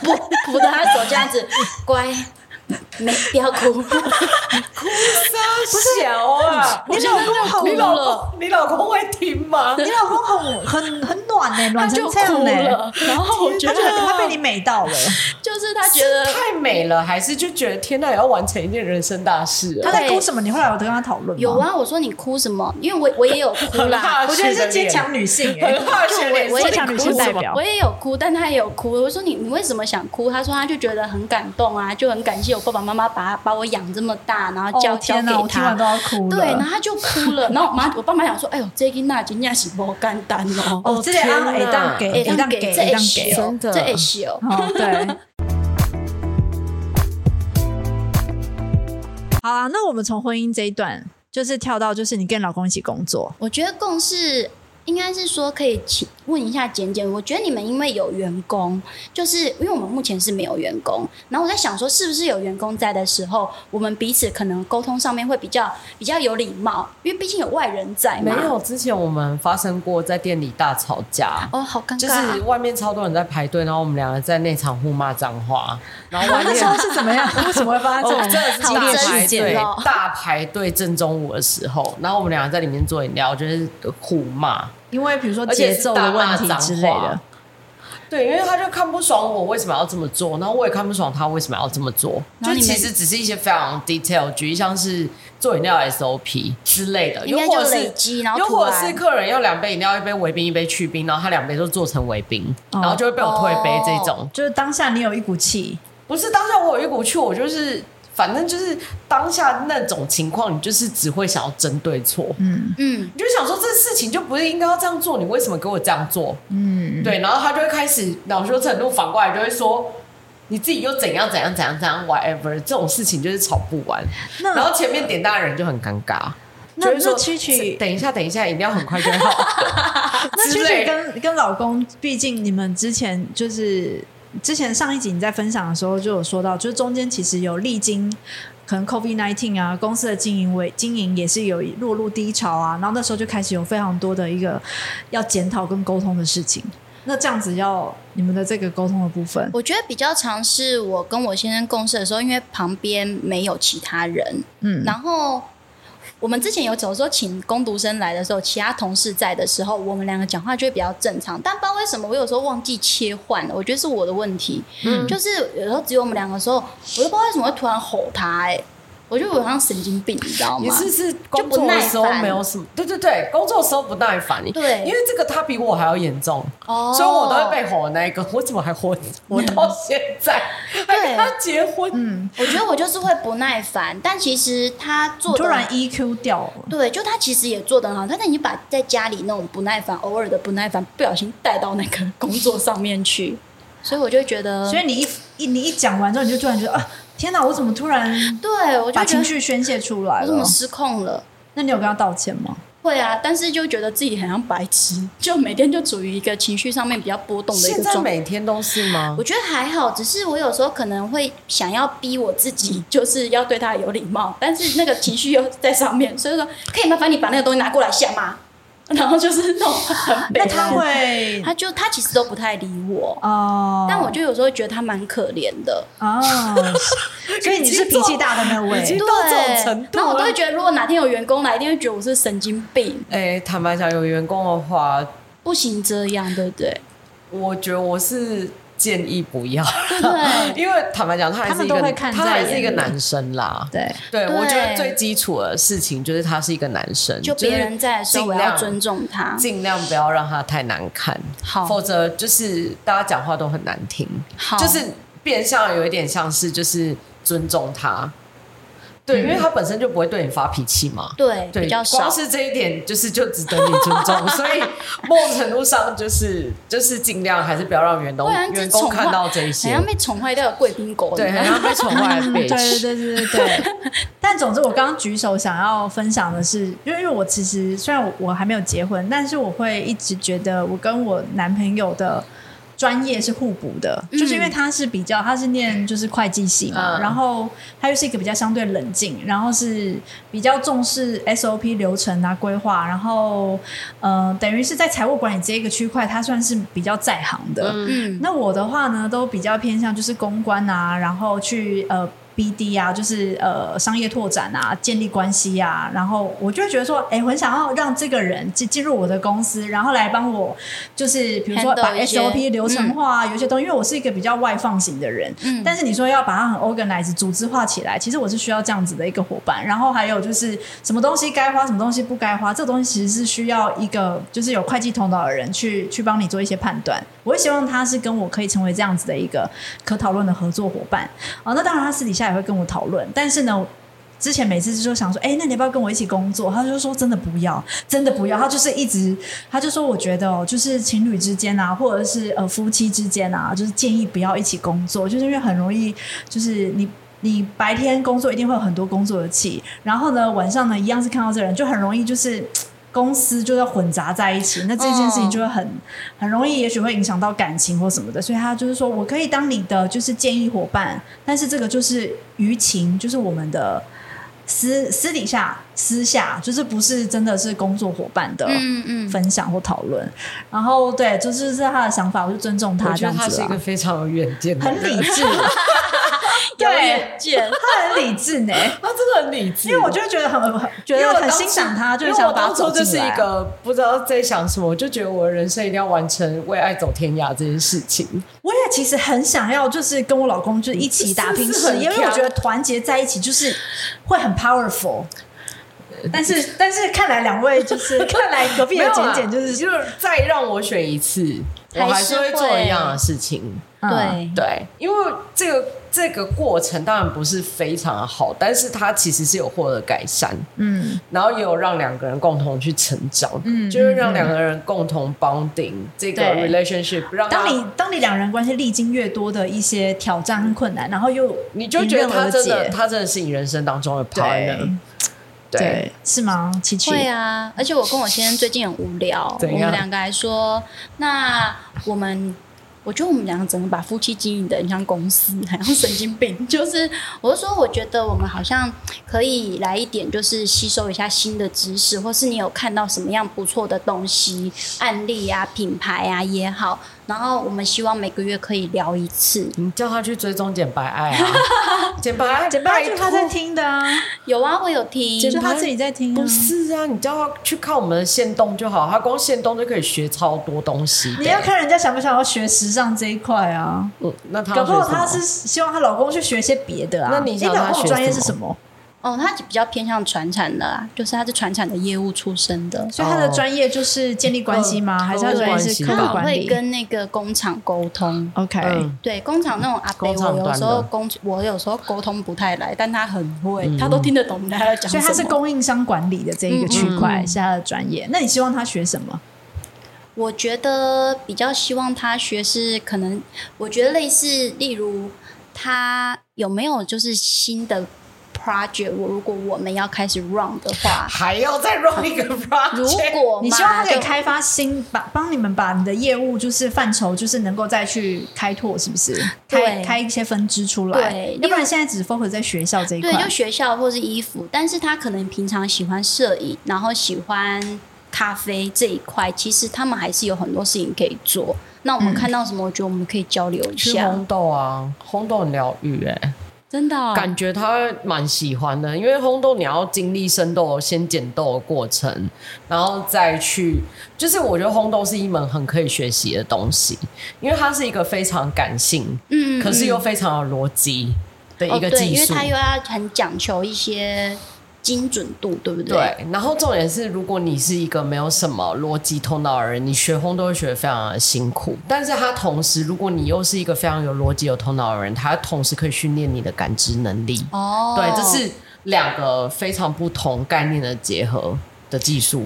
[SPEAKER 3] 扶扶着他手这样子，乖。没，不要哭，哭
[SPEAKER 1] 三小啊！
[SPEAKER 2] 你老公好
[SPEAKER 1] 你老公，你老公会听吗？
[SPEAKER 2] 你老公很很很暖呢，暖成这样呢。然后我觉得他被你美到了，
[SPEAKER 3] 就是他觉得
[SPEAKER 1] 太美了，还是就觉得天呐，也要完成一件人生大事。
[SPEAKER 2] 他在哭什么？你后来有跟他讨论吗？
[SPEAKER 3] 有啊，我说你哭什么？因为我我也有哭啦。
[SPEAKER 2] 我觉得是坚强女性，哎，我坚强女性代表，
[SPEAKER 3] 我也有哭，但他也有哭。我说你你为什么想哭？他说他就觉得很感动啊，就很感谢我爸爸妈妈把把我养这么大，然后交交给他，
[SPEAKER 2] 我听完都要哭了。
[SPEAKER 3] 对，然后他就哭了。然后我妈我爸妈想说：“哎呦，这囡那真的是不简单哦。”
[SPEAKER 2] 哦，这样会当给，会当给，这会给，
[SPEAKER 3] 真的，这会秀。
[SPEAKER 2] 对。好啊，那我们从婚姻这一段，就是跳到就是你跟老公一起工作。
[SPEAKER 3] 我觉得共事。应该是说可以请问一下简简，我觉得你们因为有员工，就是因为我们目前是没有员工，然后我在想说，是不是有员工在的时候，我们彼此可能沟通上面会比较比较有礼貌，因为毕竟有外人在嘛。
[SPEAKER 1] 没有，之前我们发生过在店里大吵架，
[SPEAKER 3] 哦，好尴尬，
[SPEAKER 1] 就是外面超多人在排队，然后我们两个在内场互骂脏话，然后外面
[SPEAKER 2] 那时候是怎么样？为什么会发生这种、哦、
[SPEAKER 1] 真的是大排队？大排队正中午的时候，然后我们两个在里面做饮料，就是互骂。
[SPEAKER 2] 因为比如说节奏的问题之类的，
[SPEAKER 1] 对，因为他就看不爽我为什么要这么做，然后我也看不爽他为什么要这么做，就其实只是一些非常 detail，举例像是做饮料 SOP 之类的，又或者是又或者是客人要两杯饮料，一杯微冰，一杯去冰，然后他两杯都做成微冰，哦，然后就会被我退杯这种，
[SPEAKER 2] 就是当下你有一股气，
[SPEAKER 1] 不是当下我有一股气，我就是。反正就是当下那种情况，你就是只会想要争对错，嗯嗯，你就想说这事情就不是应该要这样做，你为什么给我这样做？嗯，对，然后他就会开始恼羞成怒，反过来就会说你自己又怎样怎样怎样怎样，whatever，这种事情就是吵不完。然后前面点大的人就很尴尬，
[SPEAKER 2] 那就是说七七，
[SPEAKER 1] 等一下，等一下，一定要很快就好。
[SPEAKER 2] 那曲曲跟跟老公，毕竟你们之前就是。之前上一集你在分享的时候就有说到，就是中间其实有历经可能 COVID nineteen 啊，公司的经营为经营也是有落入低潮啊，然后那时候就开始有非常多的一个要检讨跟沟通的事情。那这样子要你们的这个沟通的部分，
[SPEAKER 3] 我觉得比较常是我跟我先生共事的时候，因为旁边没有其他人，嗯，然后我们之前有有时候请工读生来的时候，其他同事在的时候，我们两个讲话就会比较正常。但不知道为什么，我有时候忘记切换了，我觉得是我的问题，嗯，就是有时候只有我们两个的时候，我都不知道为什么会突然吼他，哎。我觉得我好像神经病，你知道吗？
[SPEAKER 1] 你是是工作的时候没有什么，对对对，工作的时候不耐烦。
[SPEAKER 3] 对，
[SPEAKER 1] 因为这个他比我还要严重，哦，所以我都会被吼的那一个。我怎么还活活到现在？还跟他结婚？
[SPEAKER 3] 嗯，我觉得我就是会不耐烦，但其实他做
[SPEAKER 2] 突然 EQ 掉了。
[SPEAKER 3] 对，就他其实也做得很好，他已经把在家里那种不耐烦、偶尔的不耐烦，不小心带到那个工作上面去，所以我就觉得，
[SPEAKER 2] 所以你一一你一讲完之后，你就突然觉得啊。天哪！我怎么突然
[SPEAKER 3] 对我就
[SPEAKER 2] 把情绪宣泄出来了？
[SPEAKER 3] 我怎么失控了？
[SPEAKER 2] 那你有跟他道歉吗？
[SPEAKER 3] 会啊，但是就觉得自己很像白痴，就每天就处于一个情绪上面比较波动的一个状态。
[SPEAKER 1] 现在每天都是吗？
[SPEAKER 3] 我觉得还好，只是我有时候可能会想要逼我自己，就是要对他有礼貌，但是那个情绪又在上面，所以说可以麻烦你把那个东西拿过来下吗？然后就是那种很悲，
[SPEAKER 2] 那他会，
[SPEAKER 3] 他就他其实都不太理我。哦，但我就有时候觉得他蛮可怜的。哦，
[SPEAKER 2] 所以你是脾气大的那位，
[SPEAKER 3] 对，然后我都会觉得，如果哪天有员工来，一定会觉得我是神经病。
[SPEAKER 1] 哎，坦白讲，有员工的话，
[SPEAKER 3] 不行这样，对不对？
[SPEAKER 1] 我觉得我是。建议不要，
[SPEAKER 3] 对，
[SPEAKER 1] 因为坦白讲，他还是一个
[SPEAKER 2] 他
[SPEAKER 1] 还是一个男生啦。
[SPEAKER 2] 对，
[SPEAKER 1] 对我觉得最基础的事情就是他是一个男生，
[SPEAKER 3] 就别人在的时候我要尊重他，
[SPEAKER 1] 尽量不要让他太难看，好，否则就是大家讲话都很难听，好，就是变相有一点像是就是尊重他。对，因为他本身就不会对你发脾气嘛。
[SPEAKER 3] 对，
[SPEAKER 1] 对，
[SPEAKER 3] 比较少。
[SPEAKER 1] 光是这一点，就是就值得你尊重。所以某种程度上，就是就是尽量还是不要让员工员工看到这一些，
[SPEAKER 3] 好像被宠坏掉的贵宾狗。
[SPEAKER 1] 对，好像被宠坏的 bitch。
[SPEAKER 2] 对对对对对。但总之，我刚刚举手想要分享的是，因为因为我其实虽然我我还没有结婚，但是我会一直觉得我跟我男朋友的。专业是互补的，就是因为他是比较，他是念就是会计系嘛，嗯、然后他又是一个比较相对冷静，然后是比较重视 SOP 流程啊规划，然后呃，等于是在财务管理这一个区块，他算是比较在行的。嗯，那我的话呢，都比较偏向就是公关啊，然后去呃。BD 啊，就是呃商业拓展啊，建立关系啊，然后我就会觉得说，哎、欸，我很想要让这个人进进入我的公司，然后来帮我，就是比如说把 SOP 流程化，嗯、有些东西，因为我是一个比较外放型的人，嗯，但是你说要把它很 organize 组织化起来，其实我是需要这样子的一个伙伴。然后还有就是什么东西该花，什么东西不该花，这个东西其实是需要一个就是有会计头脑的人去去帮你做一些判断。我会希望他是跟我可以成为这样子的一个可讨论的合作伙伴。哦，那当然他私底下。他也会跟我讨论，但是呢，之前每次就想说，哎，那你要不要跟我一起工作？他就说真的不要，真的不要。他就是一直，他就说我觉得哦，就是情侣之间啊，或者是呃夫妻之间啊，就是建议不要一起工作，就是因为很容易，就是你你白天工作一定会有很多工作的气，然后呢晚上呢一样是看到这人，就很容易就是。公司就要混杂在一起，那这件事情就会很、哦、很容易，也许会影响到感情或什么的。所以他就是说我可以当你的就是建议伙伴，但是这个就是舆情，就是我们的私私底下私下，就是不是真的是工作伙伴的分享或讨论。嗯嗯然后对，就是是他的想法，我就尊重他。
[SPEAKER 1] 这样子他是一个非常有远见的人，
[SPEAKER 2] 很理智。
[SPEAKER 3] 对，他
[SPEAKER 2] 很理智呢，
[SPEAKER 1] 他真的很理智。
[SPEAKER 2] 因为我就觉得很很觉得很欣赏他，就是想把他走
[SPEAKER 1] 是一个不知道在想什么，我就觉得我的人生一定要完成为爱走天涯这件事情。
[SPEAKER 2] 我也其实很想要，就是跟我老公就一起打拼事业，因为我觉得团结在一起就是会很 powerful。但是但是看来两位就是 看来隔壁的简简就是
[SPEAKER 1] 就是再让我选一次，我还是会做一样的事情。
[SPEAKER 3] 对
[SPEAKER 1] 对，因为这个。这个过程当然不是非常的好，但是它其实是有获得改善，嗯，然后也有让两个人共同去成长，嗯，就是让两个人共同 bonding 这个 relationship，让
[SPEAKER 2] 当你当你两人关系历经越多的一些挑战和困难，然后又
[SPEAKER 1] 你就觉得他真的他真的是你人生当中的 partner，
[SPEAKER 2] 对，对，是吗？琪琪？
[SPEAKER 3] 会啊，而且我跟我先生最近很无聊，我们两个还说，那我们。我觉得我们两个整个把夫妻经营的很像公司，很像神经病。就是，我是说，我觉得我们好像可以来一点，就是吸收一下新的知识，或是你有看到什么样不错的东西、案例啊、品牌啊也好。然后我们希望每个月可以聊一次。
[SPEAKER 1] 你叫他去追踪简白爱啊，简白爱，
[SPEAKER 2] 简白爱就是他在听的啊，
[SPEAKER 3] 有啊，我有听，
[SPEAKER 2] 就他自己在听啊。
[SPEAKER 1] 不是啊，你叫他去看我们的线动就好，他光线动就可以学超多东西。
[SPEAKER 2] 你要看人家想不想要学时尚这一块啊？
[SPEAKER 1] 嗯，那他
[SPEAKER 2] 搞不好他是希望她老公去学些别的啊。
[SPEAKER 1] 那你想他学
[SPEAKER 2] 专业是什么？
[SPEAKER 3] 哦，他比较偏向传产的啦，就是他是传产的业务出身的，
[SPEAKER 2] 所以他的专业就是建立关系吗？还是他专业是客户管理？
[SPEAKER 3] 会跟那个工厂沟通。
[SPEAKER 2] OK，
[SPEAKER 1] 嗯、
[SPEAKER 3] 对，工厂那种阿伯，我有时候工我有时候沟通不太来，但他很会，嗯、他都听得懂他在讲什么。
[SPEAKER 2] 所以他是供应商管理的这一个区块是他的专业。那你希望他学什么？
[SPEAKER 3] 我觉得比较希望他学是可能，我觉得类似，例如他有没有就是新的。project，我如果我们要开始 run 的话，
[SPEAKER 1] 还要再 run 一个 project。
[SPEAKER 3] 如果
[SPEAKER 2] 你希望他可以开发新，把帮你们把你的业务就是范畴，就是能够再去开拓，是不是？开开一些分支出来。对，要不然现在只 focus 在学校这一块。
[SPEAKER 3] 对，就学校或是衣服，但是他可能平常喜欢摄影，然后喜欢咖啡这一块，其实他们还是有很多事情可以做。那我们看到什么，我觉得我们可以交流一下。
[SPEAKER 1] 红豆啊，红豆很疗愈哎。
[SPEAKER 3] 真的、哦、
[SPEAKER 1] 感觉他蛮喜欢的，因为烘豆你要经历生豆先剪豆的过程，然后再去，就是我觉得烘豆是一门很可以学习的东西，因为它是一个非常感性，嗯，可是又非常有逻辑的一个技术、哦，
[SPEAKER 3] 因为它又要很讲求一些。精准度对不对？
[SPEAKER 1] 对，然后重点是，如果你是一个没有什么逻辑头脑的人，你学烘都会学得非常的辛苦。但是它同时，如果你又是一个非常有逻辑、有头脑的人，它同时可以训练你的感知能力。哦，对，这是两个非常不同概念的结合的技术。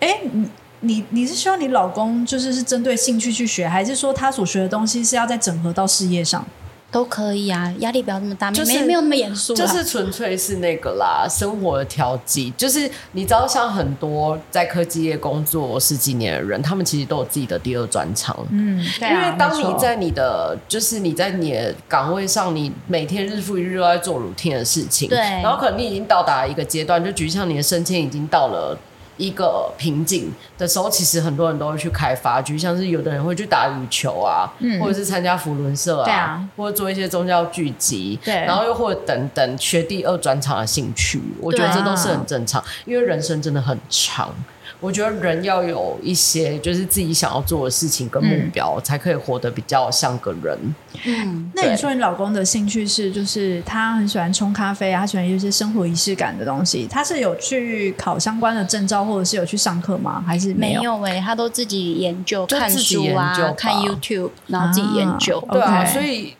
[SPEAKER 2] 哎，你你你是希望你老公就是是针对兴趣去学，还是说他所学的东西是要再整合到事业上？
[SPEAKER 3] 都可以啊，压力不要那么大，就是、没没有那么严肃，
[SPEAKER 1] 就是纯粹是那个啦，生活的调剂。就是你知道，像很多在科技业工作十几年的人，他们其实都有自己的第二专长。嗯，对啊，因为当你在你的，就是你在你的岗位上，你每天日复一日都在做 routine 的事情，对，然后可能你已经到达一个阶段，就举像你的升迁已经到了。一个瓶颈的时候，其实很多人都会去开发，就像是有的人会去打羽球啊，嗯、或者是参加福伦社啊，啊。或者做一些宗教聚集，对，然后又或者等等学第二专场的兴趣，我觉得这都是很正常，因为人生真的很长。我觉得人要有一些就是自己想要做的事情跟目标，嗯、才可以活得比较像个人。
[SPEAKER 2] 嗯，那你说你老公的兴趣是，就是他很喜欢冲咖啡啊，他喜欢一些生活仪式感的东西。他是有去考相关的证照，或者是有去上课吗？还是没有？没有
[SPEAKER 3] 哎、欸，他都自己研究、看书啊，看 YouTube，然后自己研究。
[SPEAKER 1] 啊、对啊，所以。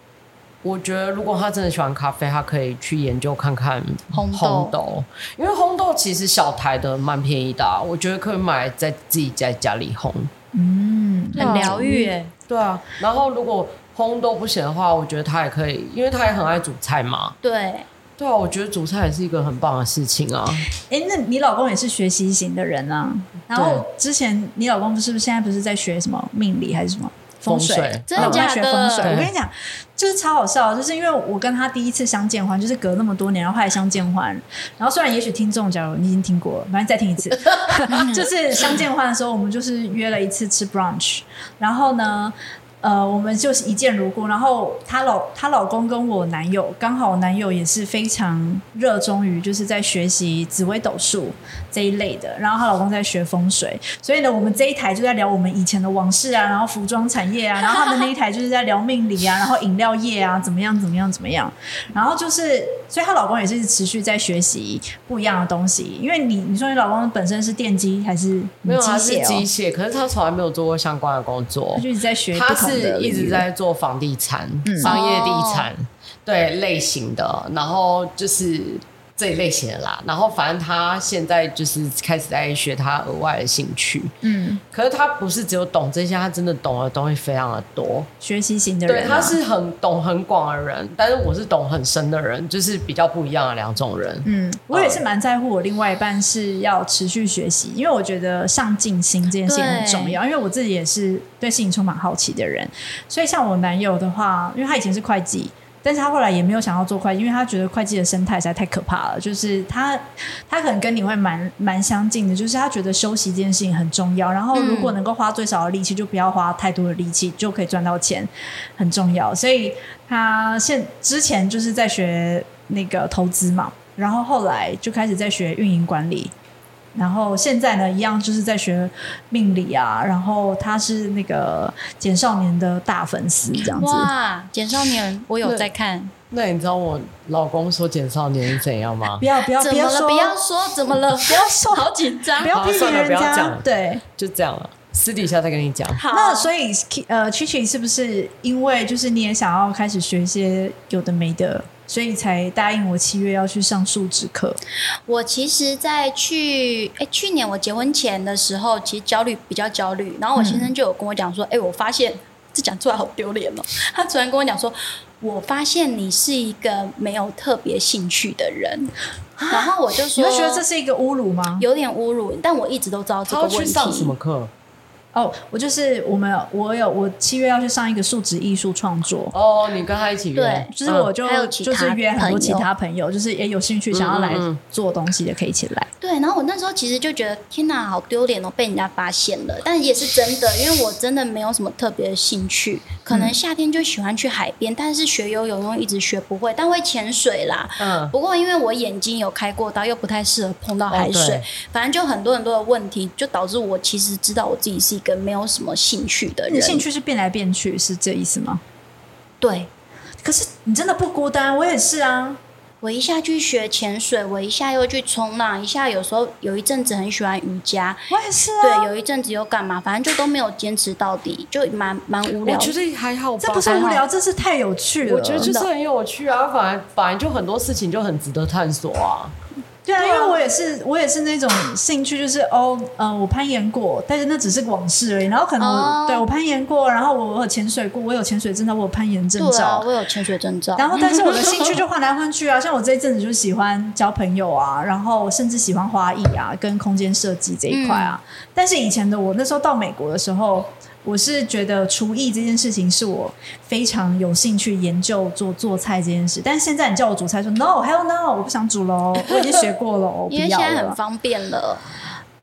[SPEAKER 1] 我觉得，如果他真的喜欢咖啡，他可以去研究看看烘豆，豆，因为烘豆其实小台的蛮便宜的，啊，我觉得可以买在自己在家里烘，
[SPEAKER 3] 嗯，很疗愈哎。
[SPEAKER 1] 对啊，然后如果烘豆不行的话，我觉得他也可以，因为他也很爱煮菜嘛。
[SPEAKER 3] 对，
[SPEAKER 1] 对啊，我觉得煮菜也是一个很棒的事情啊。
[SPEAKER 2] 哎，那你老公也是学习型的人啊？然后之前你老公是不是现在不是在学什么命理还是什么？风水，
[SPEAKER 3] 真的假的？风水，
[SPEAKER 2] 我跟你讲，就是超好笑，就是因为我跟他第一次相见欢，就是隔那么多年，然后后来相见欢，然后虽然也许听众假如你已经听过了，反正再听一次，就是相见欢的时候，我们就是约了一次吃 brunch，然后呢。呃，我们就是一见如故。然后她老她老公跟我男友，刚好我男友也是非常热衷于就是在学习紫微斗数这一类的。然后她老公在学风水，所以呢，我们这一台就在聊我们以前的往事啊，然后服装产业啊，然后他们那一台就是在聊命理啊，然后饮料业啊，怎么样怎么样怎么样。然后就是，所以她老公也是持续在学习不一样的东西。因为你你说你老公本身是电机还是机械、哦？
[SPEAKER 1] 没有，他是机械，可是他从来没有做过相关的工作，
[SPEAKER 2] 他就一直在学。
[SPEAKER 1] 他是一直在做房地产、嗯、商业地产、哦、对类型的，然后就是这一类型的啦，然后反正他现在就是开始在学他额外的兴趣，
[SPEAKER 2] 嗯，
[SPEAKER 1] 可是他不是只有懂这些，他真的懂的东西非常的多，
[SPEAKER 2] 学习型的人、啊，
[SPEAKER 1] 对，他是很懂很广的人，但是我是懂很深的人，就是比较不一样的两种人。
[SPEAKER 2] 嗯，我也是蛮在乎我另外一半是要持续学习，因为我觉得上进心这件事情很重要，因为我自己也是对事情充满好奇的人，所以像我男友的话，因为他以前是会计。但是他后来也没有想要做会计，因为他觉得会计的生态实在太可怕了。就是他，他可能跟你会蛮蛮相近的，就是他觉得休息这件事情很重要。然后如果能够花最少的力气，就不要花太多的力气，就可以赚到钱，很重要。所以他现之前就是在学那个投资嘛，然后后来就开始在学运营管理。然后现在呢，一样就是在学命理啊。然后他是那个简少年的大粉丝，这样子。
[SPEAKER 3] 哇，简少年，我有在看。
[SPEAKER 1] 那你知道我老公说简少年是怎样吗？
[SPEAKER 2] 不要不要
[SPEAKER 3] 不要说不要说怎么了？不要说，好紧张，
[SPEAKER 2] 不要批评人家。对，
[SPEAKER 1] 就这样了，私底下再跟你讲。
[SPEAKER 2] 好，那所以呃，Chichi 是不是因为就是你也想要开始学一些有的没的？所以才答应我七月要去上数值课。
[SPEAKER 3] 我其实，在去哎去年我结婚前的时候，其实焦虑比较焦虑。然后我先生就有跟我讲说：“哎、嗯，我发现这讲出来好丢脸哦。”他突然跟我讲说：“我发现你是一个没有特别兴趣的人。”然后我就说：“
[SPEAKER 2] 你会觉得这是一个侮辱吗？”
[SPEAKER 3] 有点侮辱，但我一直都知道这个问题。
[SPEAKER 1] 他去上什么课？
[SPEAKER 2] 哦、oh，我就是我们，我有我七月要去上一个数值艺术创作。
[SPEAKER 1] 哦、oh，你跟他一起约？
[SPEAKER 3] 对，
[SPEAKER 2] 就是我就、嗯、就是约很多其他朋友，就是也有兴趣想要来做东西的，可以一起来。
[SPEAKER 3] 对，然后我那时候其实就觉得天哪，好丢脸哦，被人家发现了。但也是真的，因为我真的没有什么特别的兴趣，可能夏天就喜欢去海边，但是学游泳一直学不会，但会潜水啦。嗯。不过因为我眼睛有开过刀，又不太适合碰到海水，哦、反正就很多很多的问题，就导致我其实知道我自己是一个没有什么兴趣的人。
[SPEAKER 2] 你兴趣是变来变去，是这意思吗？
[SPEAKER 3] 对。
[SPEAKER 2] 可是你真的不孤单，我也是啊。
[SPEAKER 3] 我一下去学潜水，我一下又去冲浪，一下有时候有一阵子很喜欢瑜伽，
[SPEAKER 2] 我也是啊。
[SPEAKER 3] 对，有一阵子又干嘛，反正就都没有坚持到底，就蛮蛮无聊。
[SPEAKER 1] 我觉得还好吧，
[SPEAKER 2] 这不是无聊，这是太有趣了。
[SPEAKER 1] 我觉得就是很有趣啊，反而反而就很多事情就很值得探索啊。
[SPEAKER 2] 对啊，因为我也是，我也是那种兴趣，就是哦，嗯、呃，我攀岩过，但是那只是往事而已。然后可能我、哦、对我攀岩过，然后我我有潜水过，我有潜水证照，我有攀岩证照，
[SPEAKER 3] 啊、我有潜水证照。
[SPEAKER 2] 然后，但是我的兴趣就换来换去啊，像我这一阵子就喜欢交朋友啊，然后甚至喜欢花艺啊，跟空间设计这一块啊、嗯。但是以前的我，那时候到美国的时候。我是觉得厨艺这件事情是我非常有兴趣研究做做菜这件事，但是现在你叫我煮菜说 no hell no 我不想煮喽，我已经学过了，
[SPEAKER 3] 因为现在很方便了。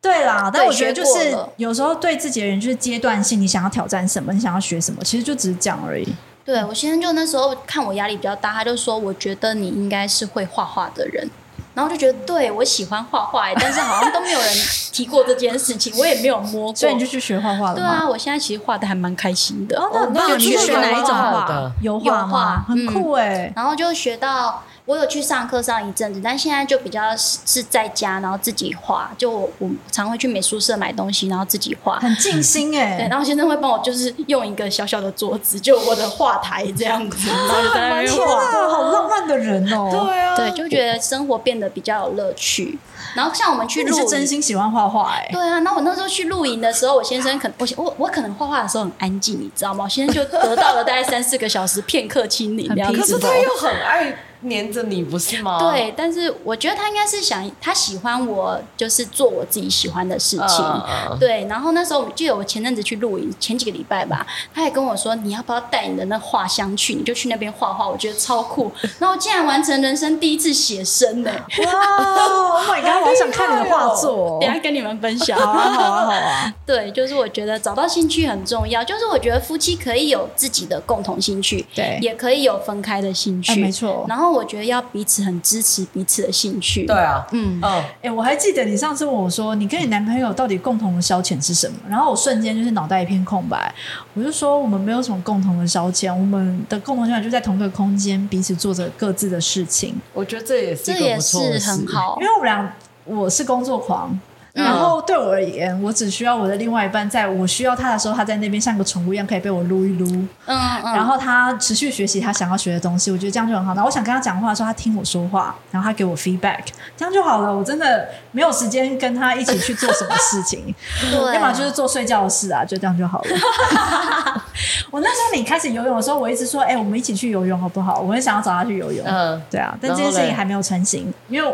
[SPEAKER 2] 对啦，但我觉得就是有时候对自己的人就是阶段性，你想要挑战什么，你想要学什么，其实就只是讲而已。
[SPEAKER 3] 对，我先生就那时候看我压力比较大，他就说我觉得你应该是会画画的人。然后就觉得对我喜欢画画，但是好像都没有人提过这件事情，我也没有摸过。
[SPEAKER 2] 所以你就去学画画了？
[SPEAKER 3] 对啊，我现在其实画的还蛮开心的。
[SPEAKER 2] 哦，那很棒！你去学哪一种画？油画
[SPEAKER 3] 画？
[SPEAKER 2] 很酷哎、嗯。
[SPEAKER 3] 然后就学到。我有去上课上一阵子，但现在就比较是在家，然后自己画。就我，我常会去美术社买东西，然后自己画，
[SPEAKER 2] 很静心哎。
[SPEAKER 3] 对，然后先生会帮我，就是用一个小小的桌子，就我的画台这样子，然后就在那边画。
[SPEAKER 2] 好浪漫的人哦。
[SPEAKER 1] 对啊。
[SPEAKER 3] 对，就觉得生活变得比较有乐趣。然后像我们去露营，
[SPEAKER 2] 是真心喜欢画画哎。
[SPEAKER 3] 对啊，那我那时候去露营的时候，我先生可能我我我可能画画的时候很安静，你知道吗？我先生就得到了大概三四个小时片刻清宁，这样子。
[SPEAKER 1] 可是他又很爱。黏着你不是吗？
[SPEAKER 3] 对，但是我觉得他应该是想，他喜欢我，就是做我自己喜欢的事情。Uh, 对，然后那时候就有我前阵子去露营，前几个礼拜吧，他也跟我说，你要不要带你的那画箱去？你就去那边画画，我觉得超酷。然后竟然完成人生第一次写生呢！
[SPEAKER 2] 哇，Oh my god，我好想看你的画作，
[SPEAKER 3] 等下跟你们分享。
[SPEAKER 2] 好啊，好啊，好啊。
[SPEAKER 3] 对，就是我觉得找到兴趣很重要。就是我觉得夫妻可以有自己的共同兴趣，
[SPEAKER 2] 对，
[SPEAKER 3] 也可以有分开的兴趣，
[SPEAKER 2] 没错。
[SPEAKER 3] 然后。我觉得要彼此很支持彼此的兴趣。
[SPEAKER 1] 对啊，
[SPEAKER 3] 嗯嗯，
[SPEAKER 2] 哎、欸，我还记得你上次问我说，你跟你男朋友到底共同的消遣是什么？然后我瞬间就是脑袋一片空白，我就说我们没有什么共同的消遣，我们的共同消遣就在同一个空间，彼此做着各自的事情。
[SPEAKER 1] 我觉得这也是
[SPEAKER 3] 这也是很好，
[SPEAKER 2] 因为我们俩我是工作狂。然后对我而言，我只需要我的另外一半，在我需要他的时候，他在那边像个宠物一样，可以被我撸一撸。
[SPEAKER 3] 嗯嗯。
[SPEAKER 2] 然后他持续学习他想要学的东西，我觉得这样就很好。那我想跟他讲话的时候，他听我说话，然后他给我 feedback，这样就好了。我真的没有时间跟他一起去做什么事情，
[SPEAKER 3] 对，
[SPEAKER 2] 要么就是做睡觉的事啊，就这样就好了。我那时候你开始游泳的时候，我一直说，哎、欸，我们一起去游泳好不好？我很想要找他去游泳。嗯，对啊，但这件事情还没有成型，因为。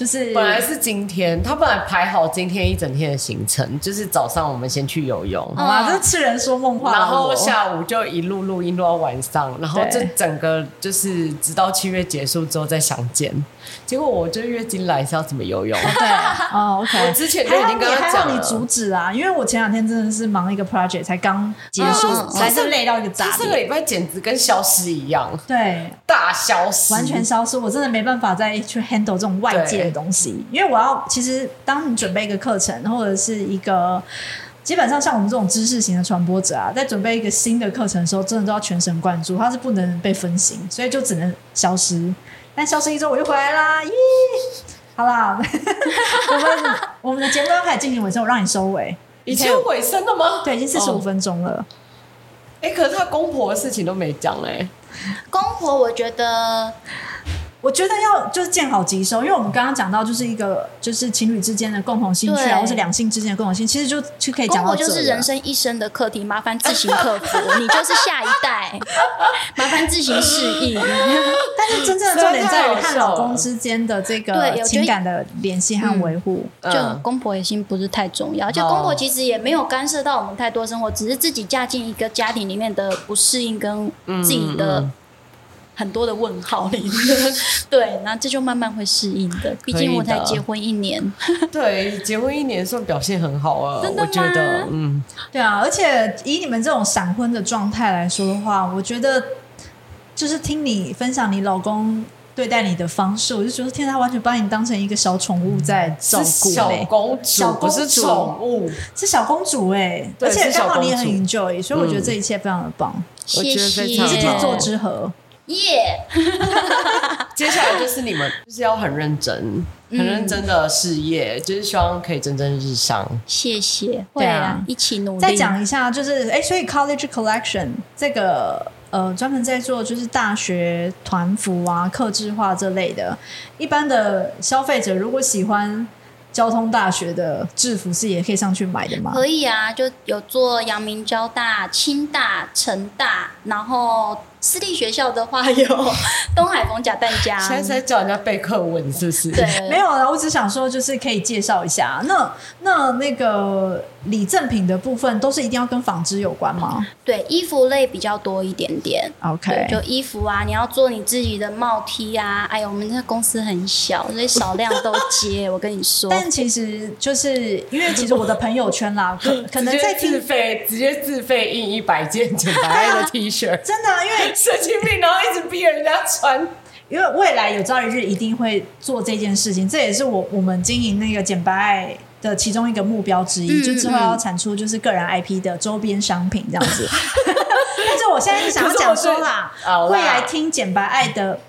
[SPEAKER 2] 就是
[SPEAKER 1] 本来是今天，他本来排好今天一整天的行程，就是早上我们先去游泳，
[SPEAKER 2] 好吗？这是痴人说梦话。
[SPEAKER 1] 然后下午就一路录音录到晚上，然后这整个就是直到七月结束之后再相见。结果我这月经来是要怎么游泳？
[SPEAKER 2] 对，哦，OK。
[SPEAKER 1] 我之前就已经跟他讲了，
[SPEAKER 2] 你阻止啊，因为我前两天真的是忙一个 project，才刚结束，才是累到一个炸。
[SPEAKER 1] 这个礼拜简直跟消失一样，
[SPEAKER 2] 对，
[SPEAKER 1] 大消失，
[SPEAKER 2] 完全消失。我真的没办法再去 handle 这种外界。东西，因为我要其实当你准备一个课程或者是一个，基本上像我们这种知识型的传播者啊，在准备一个新的课程的时候，真的都要全神贯注，它是不能被分心，所以就只能消失。但消失一周我又回来啦，耶！好啦，我们我们的节目要开始进行尾声，我让你收尾。
[SPEAKER 1] 已经有尾声了吗？
[SPEAKER 2] 对，已经四十五分钟了。
[SPEAKER 1] 哎、哦欸，可是他公婆的事情都没讲哎。
[SPEAKER 3] 公婆，我觉得。
[SPEAKER 2] 我觉得要就是见好即收，因为我们刚刚讲到就是一个就是情侣之间的共同兴趣啊，或是两性之间的共同性，其实就就可以讲到这。
[SPEAKER 3] 就是人生一生的课题，麻烦自行克服。你就是下一代，麻烦自行适应。
[SPEAKER 2] 但是真正的重点在于看老公之间的这个情感的联系和维护。
[SPEAKER 3] 嗯、就公婆也心不是太重要，就公婆其实也没有干涉到我们太多生活，只是自己嫁进一个家庭里面的不适应跟自己的。很多的问号里面，对，那这就慢慢会适应的。毕竟我才结婚一年，
[SPEAKER 1] 对，结婚一年算表现很好啊。
[SPEAKER 3] 真的吗？
[SPEAKER 1] 我觉得，嗯，
[SPEAKER 2] 对啊。而且以你们这种闪婚的状态来说的话，我觉得就是听你分享你老公对待你的方式，我就觉得天，他完全把你当成一个小宠物在照顾，
[SPEAKER 1] 小公主，小公主不是宠物，
[SPEAKER 2] 是小公主哎。而且刚好你也很 enjoy，所以我觉得这一切非常的棒。
[SPEAKER 3] 谢谢，
[SPEAKER 2] 你是天作之合。
[SPEAKER 3] 耶！Yeah.
[SPEAKER 1] 接下来就是你们就是要很认真、很认真的事业，嗯、就是希望可以蒸蒸日上。
[SPEAKER 3] 谢谢，
[SPEAKER 2] 对啊，
[SPEAKER 3] 一起努力。
[SPEAKER 2] 再讲一下，就是哎，所以 College Collection 这个呃，专门在做就是大学团服啊、客制化这类的。一般的消费者如果喜欢交通大学的制服，是也可以上去买的吗？
[SPEAKER 3] 可以啊，就有做阳明交大、清大、成大，然后。私立学校的话有 东海逢甲蛋家，
[SPEAKER 1] 现在在叫人家背课文是不是？
[SPEAKER 3] 对，
[SPEAKER 2] 没有了。我只想说，就是可以介绍一下。那那那个礼赠品的部分，都是一定要跟纺织有关吗？
[SPEAKER 3] 对，衣服类比较多一点点。
[SPEAKER 2] OK，
[SPEAKER 3] 就衣服啊，你要做你自己的帽 T 啊。哎呦，我们这公司很小，所以少量都接。我跟你说，
[SPEAKER 2] 但其实就是因为其实我的朋友圈啦，可可能在
[SPEAKER 1] 自费直接自费印一百件简白爱的 T 恤，
[SPEAKER 2] 真的，因为。
[SPEAKER 1] 神经病，然后一直逼人家穿，
[SPEAKER 2] 因为未来有朝一日一定会做这件事情，这也是我我们经营那个简白爱的其中一个目标之一，嗯、就之后要产出就是个人 IP 的周边商品这样子。但是我现在是想要讲说啦，未来听简白爱的。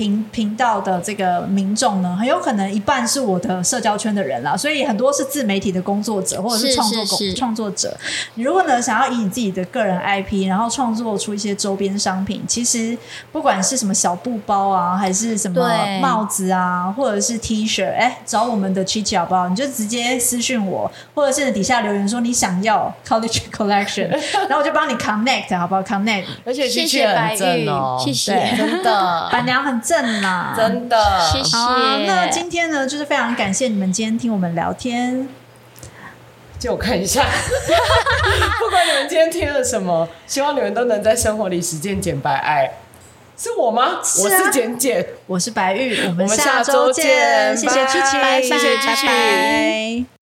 [SPEAKER 2] 频频道的这个民众呢，很有可能一半是我的社交圈的人啦，所以很多是自媒体的工作者或者是创作工创作者。你如果呢想要以你自己的个人 IP，然后创作出一些周边商品，其实不管是什么小布包啊，还是什么帽子啊，或者是 T 恤，哎，找我们的 Chichi 好不好？你就直接私信我，或者是底下留言说你想要 College Collection，然后我就帮你 Connect 好不好？Connect，
[SPEAKER 1] 而且 Chichi 很正哦，
[SPEAKER 3] 谢谢，
[SPEAKER 1] 真的，
[SPEAKER 2] 板娘很。正啦，
[SPEAKER 1] 真的，
[SPEAKER 2] 谢谢。那今天呢，就是非常感谢你们今天听我们聊天。
[SPEAKER 1] 借我看一下，不管你们今天听了什么，希望你们都能在生活里实践简白爱。是我吗？是啊、我是简简，
[SPEAKER 2] 我是白玉，我们下周见。谢谢 Chichi，
[SPEAKER 1] 谢谢 Chichi。